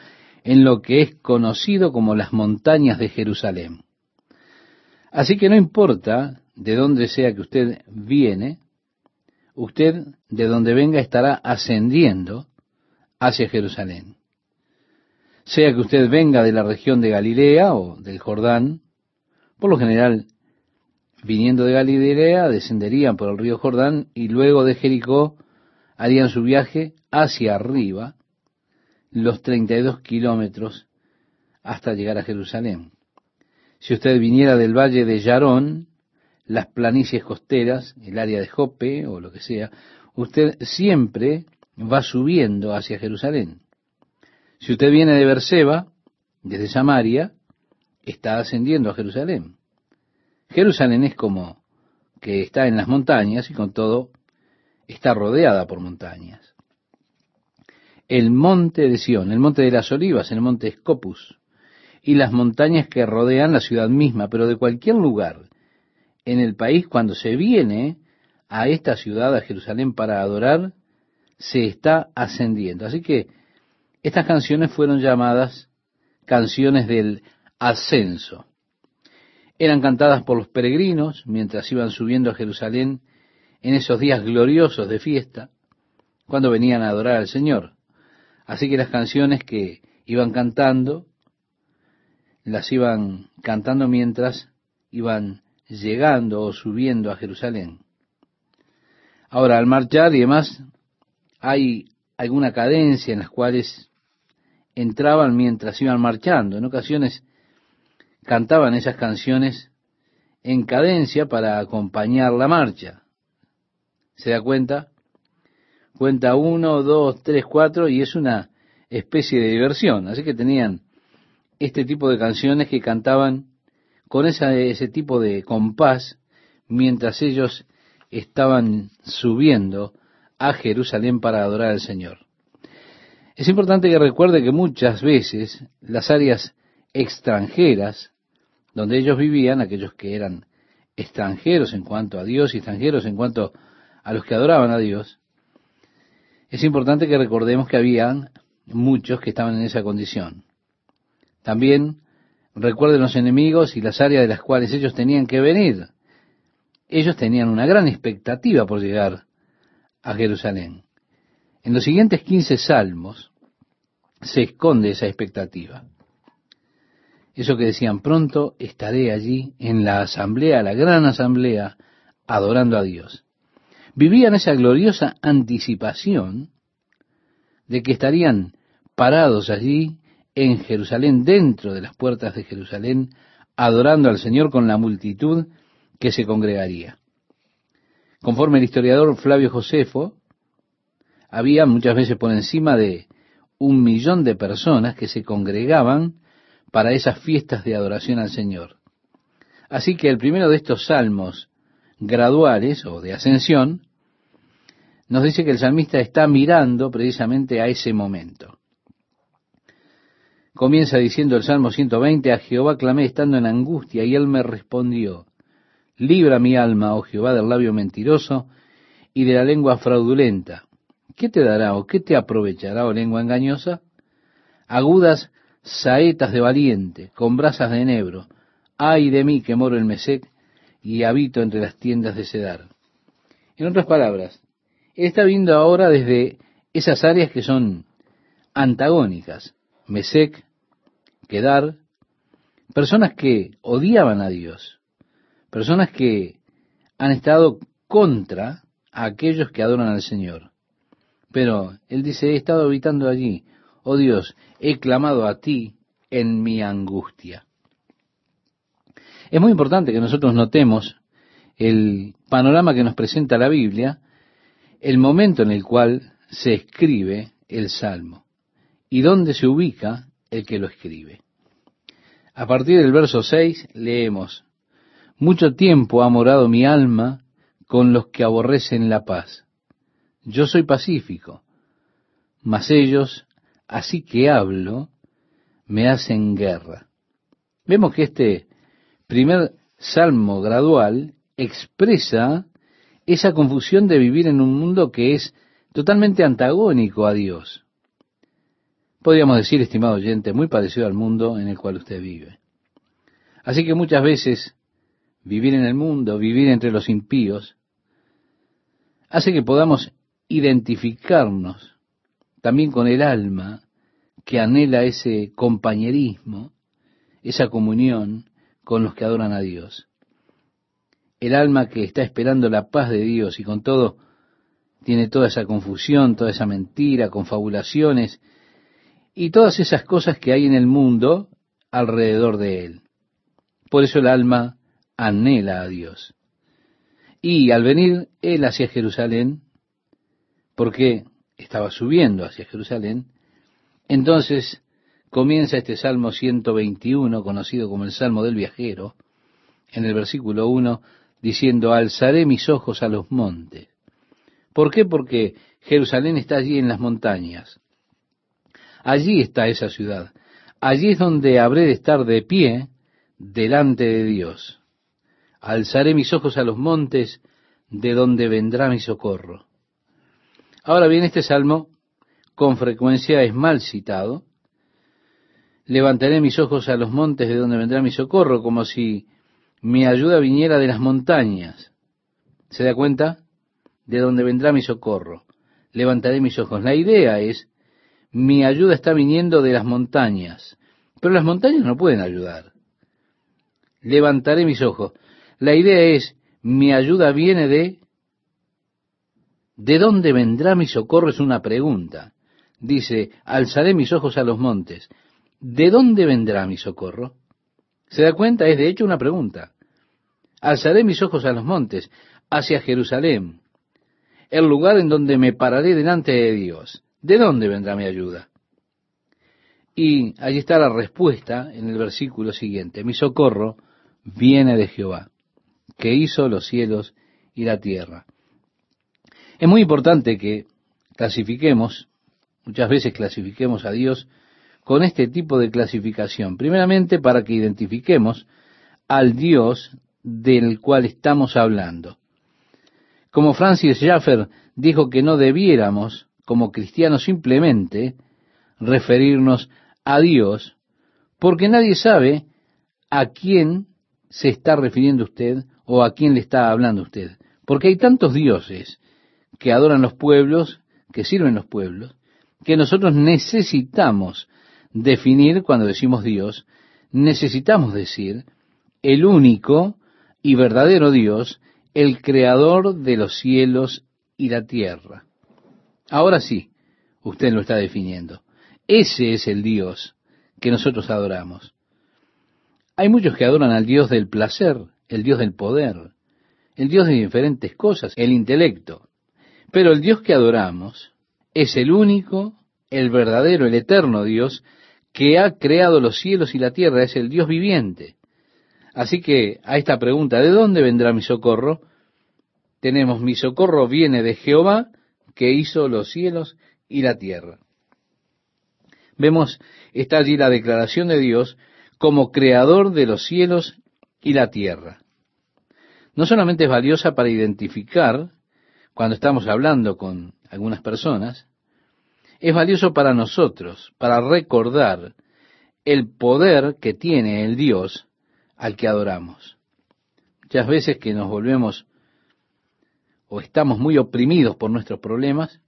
en lo que es conocido como las montañas de Jerusalén. Así que no importa de dónde sea que usted viene, usted de donde venga estará ascendiendo hacia Jerusalén. Sea que usted venga de la región de Galilea o del Jordán, por lo general viniendo de Galilea, descenderían por el río Jordán y luego de Jericó harían su viaje hacia arriba, los 32 kilómetros hasta llegar a Jerusalén. Si usted viniera del valle de Yarón, las planicies costeras, el área de Jope o lo que sea, usted siempre va subiendo hacia Jerusalén. Si usted viene de Berseba, desde Samaria, está ascendiendo a Jerusalén. Jerusalén es como que está en las montañas y con todo está rodeada por montañas. El monte de Sión, el monte de las olivas, el monte Scopus y las montañas que rodean la ciudad misma, pero de cualquier lugar en el país cuando se viene a esta ciudad, a Jerusalén, para adorar, se está ascendiendo. Así que estas canciones fueron llamadas canciones del ascenso eran cantadas por los peregrinos mientras iban subiendo a Jerusalén en esos días gloriosos de fiesta, cuando venían a adorar al Señor. Así que las canciones que iban cantando, las iban cantando mientras iban llegando o subiendo a Jerusalén. Ahora, al marchar y demás, hay alguna cadencia en las cuales entraban mientras iban marchando. En ocasiones cantaban esas canciones en cadencia para acompañar la marcha. ¿Se da cuenta? Cuenta uno, dos, tres, cuatro y es una especie de diversión. Así que tenían este tipo de canciones que cantaban con ese tipo de compás mientras ellos estaban subiendo a Jerusalén para adorar al Señor. Es importante que recuerde que muchas veces las áreas extranjeras donde ellos vivían, aquellos que eran extranjeros en cuanto a Dios y extranjeros en cuanto a los que adoraban a Dios, es importante que recordemos que habían muchos que estaban en esa condición. También recuerden los enemigos y las áreas de las cuales ellos tenían que venir. Ellos tenían una gran expectativa por llegar a Jerusalén. En los siguientes 15 salmos se esconde esa expectativa. Eso que decían, pronto estaré allí en la asamblea, la gran asamblea, adorando a Dios. Vivían esa gloriosa anticipación de que estarían parados allí en Jerusalén, dentro de las puertas de Jerusalén, adorando al Señor con la multitud que se congregaría. Conforme el historiador Flavio Josefo, había muchas veces por encima de un millón de personas que se congregaban para esas fiestas de adoración al Señor. Así que el primero de estos salmos graduales o de ascensión nos dice que el salmista está mirando precisamente a ese momento. Comienza diciendo el Salmo 120, a Jehová clamé estando en angustia y él me respondió, libra mi alma, oh Jehová, del labio mentiroso y de la lengua fraudulenta. ¿Qué te dará o qué te aprovechará, oh lengua engañosa? Agudas saetas de valiente, con brasas de enebro. Ay de mí que moro en Mesec y habito entre las tiendas de Cedar. En otras palabras, está viendo ahora desde esas áreas que son antagónicas. Mesec, Quedar, Personas que odiaban a Dios, personas que han estado contra a aquellos que adoran al Señor. Pero Él dice, he estado habitando allí, oh Dios, he clamado a ti en mi angustia. Es muy importante que nosotros notemos el panorama que nos presenta la Biblia, el momento en el cual se escribe el Salmo y dónde se ubica el que lo escribe. A partir del verso 6 leemos, Mucho tiempo ha morado mi alma con los que aborrecen la paz. Yo soy pacífico, mas ellos, así que hablo, me hacen guerra. Vemos que este primer salmo gradual expresa esa confusión de vivir en un mundo que es totalmente antagónico a Dios. Podríamos decir, estimado oyente, muy parecido al mundo en el cual usted vive. Así que muchas veces vivir en el mundo, vivir entre los impíos, hace que podamos identificarnos también con el alma que anhela ese compañerismo, esa comunión con los que adoran a Dios. El alma que está esperando la paz de Dios y con todo tiene toda esa confusión, toda esa mentira, confabulaciones y todas esas cosas que hay en el mundo alrededor de él. Por eso el alma anhela a Dios. Y al venir él hacia Jerusalén, porque estaba subiendo hacia Jerusalén, entonces comienza este Salmo 121, conocido como el Salmo del Viajero, en el versículo 1, diciendo, alzaré mis ojos a los montes. ¿Por qué? Porque Jerusalén está allí en las montañas. Allí está esa ciudad. Allí es donde habré de estar de pie delante de Dios. Alzaré mis ojos a los montes, de donde vendrá mi socorro. Ahora bien, este salmo con frecuencia es mal citado. Levantaré mis ojos a los montes, de donde vendrá mi socorro, como si mi ayuda viniera de las montañas. ¿Se da cuenta? De donde vendrá mi socorro. Levantaré mis ojos. La idea es, mi ayuda está viniendo de las montañas. Pero las montañas no pueden ayudar. Levantaré mis ojos. La idea es, mi ayuda viene de... ¿De dónde vendrá mi socorro? Es una pregunta. Dice, alzaré mis ojos a los montes. ¿De dónde vendrá mi socorro? ¿Se da cuenta? Es de hecho una pregunta. Alzaré mis ojos a los montes, hacia Jerusalén, el lugar en donde me pararé delante de Dios. ¿De dónde vendrá mi ayuda? Y allí está la respuesta en el versículo siguiente. Mi socorro viene de Jehová que hizo los cielos y la tierra. Es muy importante que clasifiquemos, muchas veces clasifiquemos a Dios con este tipo de clasificación. Primeramente para que identifiquemos al Dios del cual estamos hablando. Como Francis Schaeffer dijo que no debiéramos, como cristianos, simplemente referirnos a Dios, porque nadie sabe a quién se está refiriendo usted o a quién le está hablando usted. Porque hay tantos dioses que adoran los pueblos, que sirven los pueblos, que nosotros necesitamos definir cuando decimos Dios, necesitamos decir el único y verdadero Dios, el creador de los cielos y la tierra. Ahora sí, usted lo está definiendo. Ese es el Dios que nosotros adoramos. Hay muchos que adoran al Dios del placer, el Dios del poder, el Dios de diferentes cosas, el intelecto. Pero el Dios que adoramos es el único, el verdadero, el eterno Dios que ha creado los cielos y la tierra, es el Dios viviente. Así que a esta pregunta, ¿de dónde vendrá mi socorro? Tenemos, mi socorro viene de Jehová, que hizo los cielos y la tierra. Vemos, está allí la declaración de Dios como creador de los cielos y la tierra. No solamente es valiosa para identificar cuando estamos hablando con algunas personas, es valioso para nosotros, para recordar el poder que tiene el Dios al que adoramos. Muchas veces que nos volvemos o estamos muy oprimidos por nuestros problemas,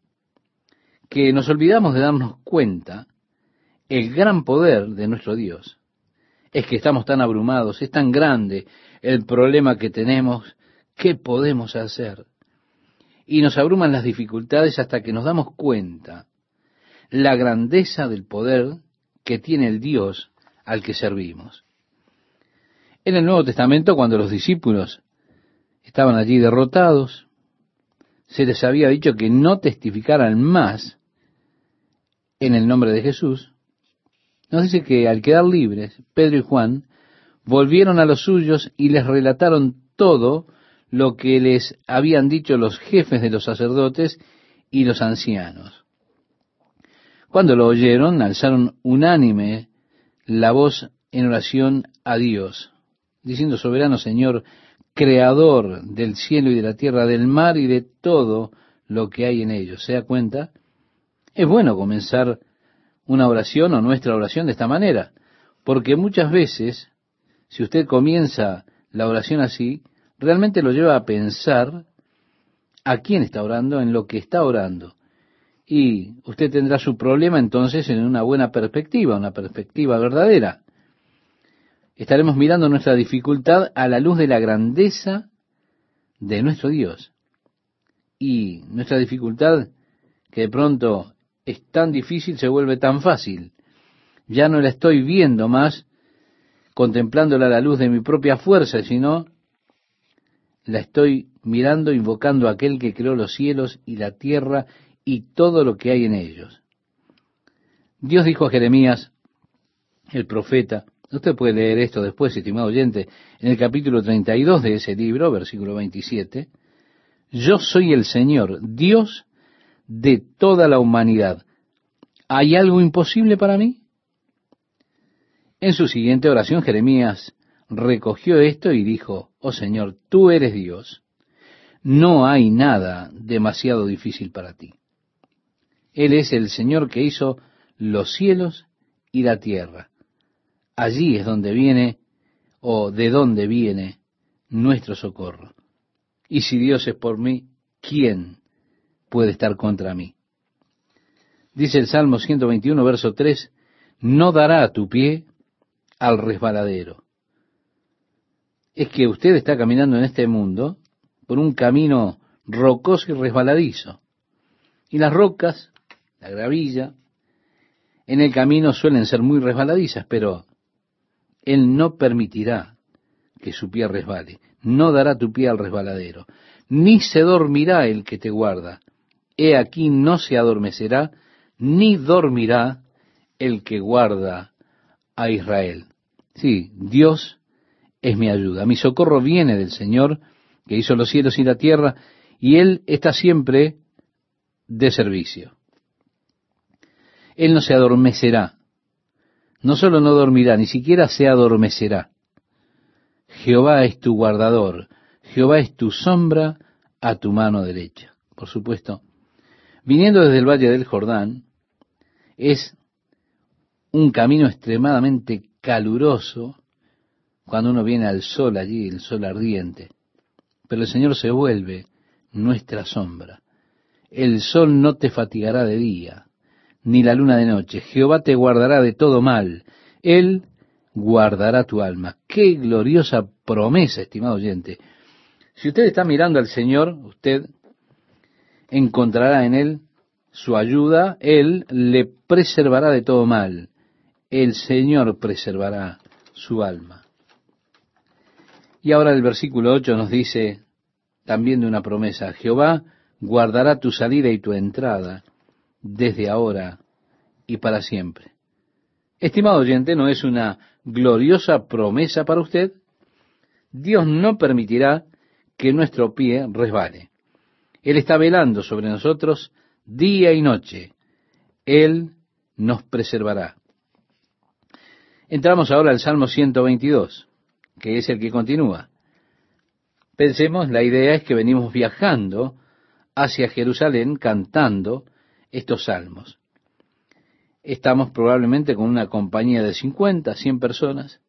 que nos olvidamos de darnos cuenta el gran poder de nuestro Dios es que estamos tan abrumados, es tan grande el problema que tenemos, ¿qué podemos hacer? Y nos abruman las dificultades hasta que nos damos cuenta la grandeza del poder que tiene el Dios al que servimos. En el Nuevo Testamento, cuando los discípulos estaban allí derrotados, se les había dicho que no testificaran más en el nombre de Jesús, nos dice que al quedar libres, Pedro y Juan volvieron a los suyos y les relataron todo lo que les habían dicho los jefes de los sacerdotes y los ancianos. Cuando lo oyeron, alzaron unánime la voz en oración a Dios, diciendo, Soberano Señor, Creador del cielo y de la tierra, del mar y de todo lo que hay en ellos. ¿Se da cuenta? Es bueno comenzar una oración o nuestra oración de esta manera, porque muchas veces, si usted comienza la oración así, realmente lo lleva a pensar a quién está orando, en lo que está orando. Y usted tendrá su problema entonces en una buena perspectiva, una perspectiva verdadera. Estaremos mirando nuestra dificultad a la luz de la grandeza de nuestro Dios. Y nuestra dificultad, que de pronto es tan difícil, se vuelve tan fácil. Ya no la estoy viendo más contemplándola a la luz de mi propia fuerza, sino la estoy mirando, invocando a aquel que creó los cielos y la tierra y todo lo que hay en ellos. Dios dijo a Jeremías, el profeta, usted puede leer esto después, estimado oyente, en el capítulo 32 de ese libro, versículo 27, yo soy el Señor, Dios de toda la humanidad. ¿Hay algo imposible para mí? En su siguiente oración, Jeremías recogió esto y dijo, Oh Señor, tú eres Dios, no hay nada demasiado difícil para ti. Él es el Señor que hizo los cielos y la tierra. Allí es donde viene, o de donde viene, nuestro socorro. Y si Dios es por mí, ¿quién puede estar contra mí. Dice el Salmo 121, verso 3, no dará a tu pie al resbaladero. Es que usted está caminando en este mundo por un camino rocoso y resbaladizo. Y las rocas, la gravilla, en el camino suelen ser muy resbaladizas, pero Él no permitirá que su pie resbale. No dará tu pie al resbaladero. Ni se dormirá el que te guarda he aquí no se adormecerá, ni dormirá el que guarda a Israel. Sí, Dios es mi ayuda. Mi socorro viene del Señor, que hizo los cielos y la tierra, y Él está siempre de servicio. Él no se adormecerá. No solo no dormirá, ni siquiera se adormecerá. Jehová es tu guardador. Jehová es tu sombra a tu mano derecha. Por supuesto, Viniendo desde el Valle del Jordán, es un camino extremadamente caluroso cuando uno viene al sol allí, el sol ardiente. Pero el Señor se vuelve nuestra sombra. El sol no te fatigará de día, ni la luna de noche. Jehová te guardará de todo mal. Él guardará tu alma. Qué gloriosa promesa, estimado oyente. Si usted está mirando al Señor, usted encontrará en él su ayuda, él le preservará de todo mal, el Señor preservará su alma. Y ahora el versículo 8 nos dice también de una promesa, Jehová guardará tu salida y tu entrada desde ahora y para siempre. Estimado oyente, ¿no es una gloriosa promesa para usted? Dios no permitirá que nuestro pie resbale. Él está velando sobre nosotros día y noche. Él nos preservará. Entramos ahora al Salmo 122, que es el que continúa. Pensemos, la idea es que venimos viajando hacia Jerusalén cantando estos salmos. Estamos probablemente con una compañía de 50, 100 personas.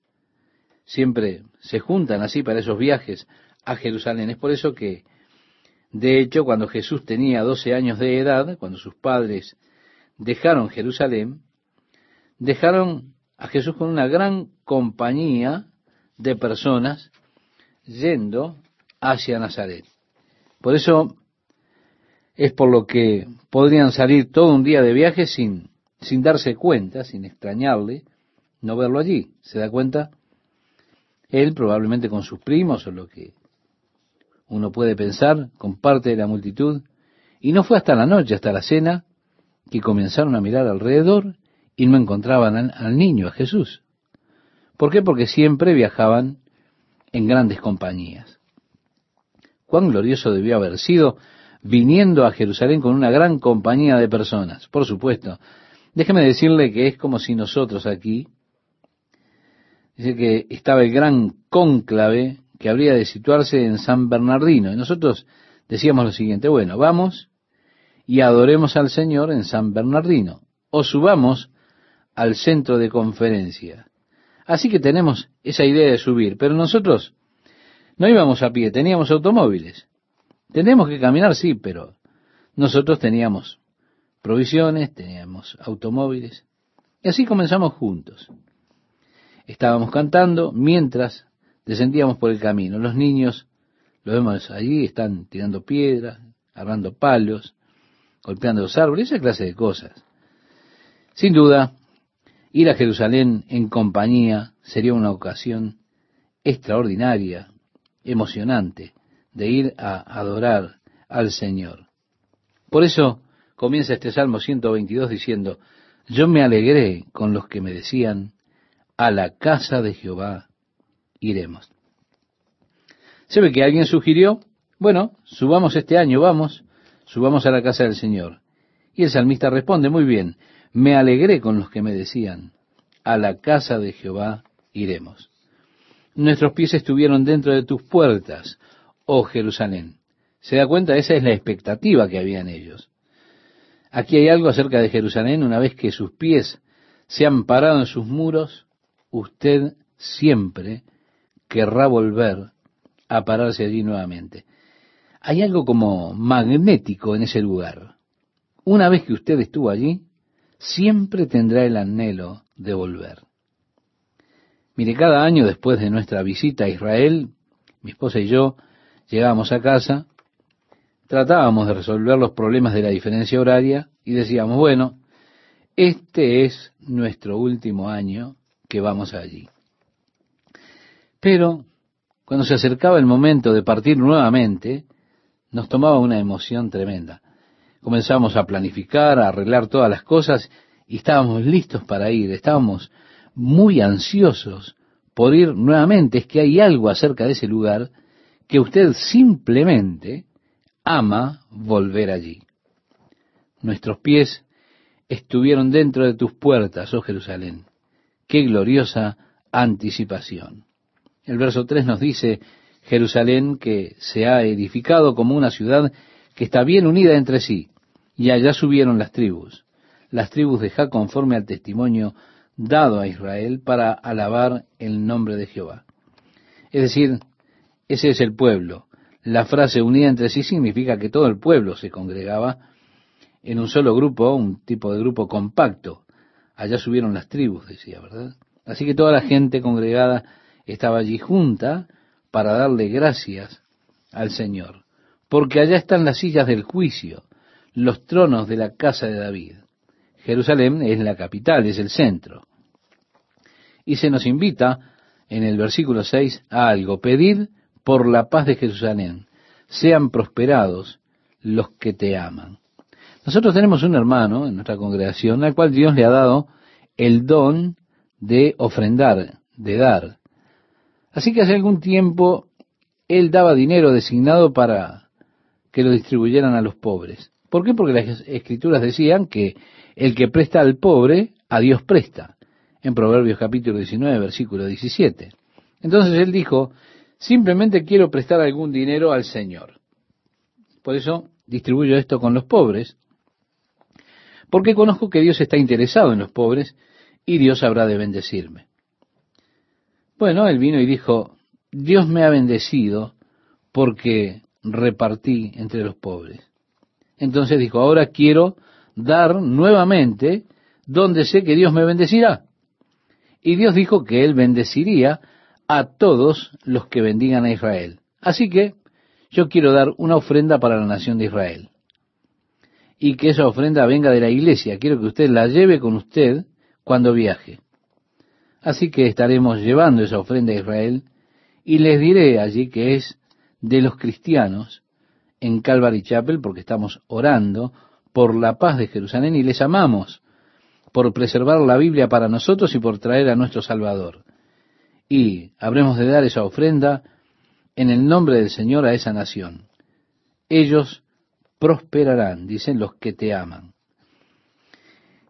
Siempre se juntan así para esos viajes a Jerusalén. Es por eso que de hecho, cuando Jesús tenía doce años de edad, cuando sus padres dejaron Jerusalén, dejaron a Jesús con una gran compañía de personas yendo hacia Nazaret. Por eso es por lo que podrían salir todo un día de viaje sin, sin darse cuenta, sin extrañarle, no verlo allí. ¿Se da cuenta? Él probablemente con sus primos o lo que uno puede pensar, con parte de la multitud, y no fue hasta la noche, hasta la cena, que comenzaron a mirar alrededor y no encontraban al, al niño, a Jesús. ¿Por qué? Porque siempre viajaban en grandes compañías. Cuán glorioso debió haber sido viniendo a Jerusalén con una gran compañía de personas. Por supuesto, déjeme decirle que es como si nosotros aquí, dice que estaba el gran cónclave que habría de situarse en San Bernardino. Y nosotros decíamos lo siguiente, bueno, vamos y adoremos al Señor en San Bernardino, o subamos al centro de conferencia. Así que tenemos esa idea de subir, pero nosotros no íbamos a pie, teníamos automóviles. Tenemos que caminar, sí, pero nosotros teníamos provisiones, teníamos automóviles. Y así comenzamos juntos. Estábamos cantando mientras descendíamos por el camino. Los niños, lo vemos allí, están tirando piedras, agarrando palos, golpeando los árboles, esa clase de cosas. Sin duda, ir a Jerusalén en compañía sería una ocasión extraordinaria, emocionante, de ir a adorar al Señor. Por eso comienza este Salmo 122 diciendo, yo me alegré con los que me decían, a la casa de Jehová iremos. ¿Se ve que alguien sugirió? Bueno, subamos este año, vamos, subamos a la casa del Señor. Y el salmista responde, muy bien, me alegré con los que me decían, a la casa de Jehová iremos. Nuestros pies estuvieron dentro de tus puertas, oh Jerusalén. ¿Se da cuenta? Esa es la expectativa que había en ellos. Aquí hay algo acerca de Jerusalén, una vez que sus pies se han parado en sus muros, usted siempre querrá volver a pararse allí nuevamente. Hay algo como magnético en ese lugar. Una vez que usted estuvo allí, siempre tendrá el anhelo de volver. Mire, cada año después de nuestra visita a Israel, mi esposa y yo llegábamos a casa, tratábamos de resolver los problemas de la diferencia horaria y decíamos, bueno, este es nuestro último año que vamos allí. Pero cuando se acercaba el momento de partir nuevamente, nos tomaba una emoción tremenda. Comenzamos a planificar, a arreglar todas las cosas y estábamos listos para ir, estábamos muy ansiosos por ir nuevamente. Es que hay algo acerca de ese lugar que usted simplemente ama volver allí. Nuestros pies estuvieron dentro de tus puertas, oh Jerusalén. Qué gloriosa anticipación. El verso 3 nos dice, Jerusalén que se ha edificado como una ciudad que está bien unida entre sí, y allá subieron las tribus, las tribus de Ja conforme al testimonio dado a Israel para alabar el nombre de Jehová. Es decir, ese es el pueblo. La frase unida entre sí significa que todo el pueblo se congregaba en un solo grupo, un tipo de grupo compacto. Allá subieron las tribus, decía, ¿verdad? Así que toda la gente congregada estaba allí junta para darle gracias al Señor, porque allá están las sillas del juicio, los tronos de la casa de David. Jerusalén es la capital, es el centro. Y se nos invita en el versículo 6 a algo, pedir por la paz de Jerusalén, sean prosperados los que te aman. Nosotros tenemos un hermano en nuestra congregación al cual Dios le ha dado el don de ofrendar, de dar. Así que hace algún tiempo él daba dinero designado para que lo distribuyeran a los pobres. ¿Por qué? Porque las escrituras decían que el que presta al pobre, a Dios presta. En Proverbios capítulo 19, versículo 17. Entonces él dijo, simplemente quiero prestar algún dinero al Señor. Por eso distribuyo esto con los pobres, porque conozco que Dios está interesado en los pobres y Dios habrá de bendecirme. Bueno, él vino y dijo, Dios me ha bendecido porque repartí entre los pobres. Entonces dijo, ahora quiero dar nuevamente donde sé que Dios me bendecirá. Y Dios dijo que Él bendeciría a todos los que bendigan a Israel. Así que yo quiero dar una ofrenda para la nación de Israel. Y que esa ofrenda venga de la iglesia. Quiero que usted la lleve con usted cuando viaje. Así que estaremos llevando esa ofrenda a Israel y les diré allí que es de los cristianos en Calvary Chapel porque estamos orando por la paz de Jerusalén y les amamos por preservar la Biblia para nosotros y por traer a nuestro Salvador. Y habremos de dar esa ofrenda en el nombre del Señor a esa nación. Ellos prosperarán, dicen los que te aman.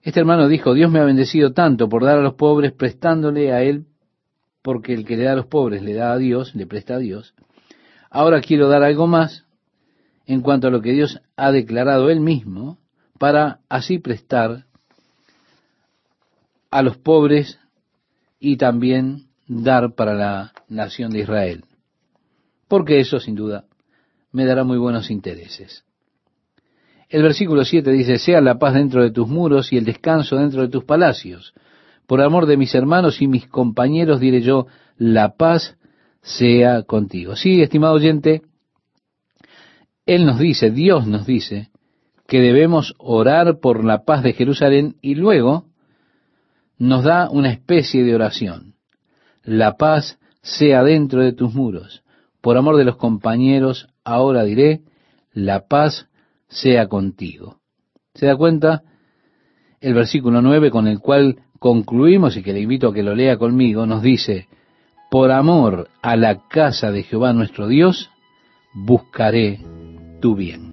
Este hermano dijo, Dios me ha bendecido tanto por dar a los pobres prestándole a Él, porque el que le da a los pobres le da a Dios, le presta a Dios. Ahora quiero dar algo más en cuanto a lo que Dios ha declarado Él mismo, para así prestar a los pobres y también dar para la nación de Israel. Porque eso, sin duda, me dará muy buenos intereses. El versículo 7 dice, sea la paz dentro de tus muros y el descanso dentro de tus palacios. Por amor de mis hermanos y mis compañeros diré yo, la paz sea contigo. Sí, estimado oyente, Él nos dice, Dios nos dice, que debemos orar por la paz de Jerusalén y luego nos da una especie de oración. La paz sea dentro de tus muros. Por amor de los compañeros, ahora diré, la paz sea contigo. ¿Se da cuenta? El versículo 9 con el cual concluimos y que le invito a que lo lea conmigo, nos dice, por amor a la casa de Jehová nuestro Dios, buscaré tu bien.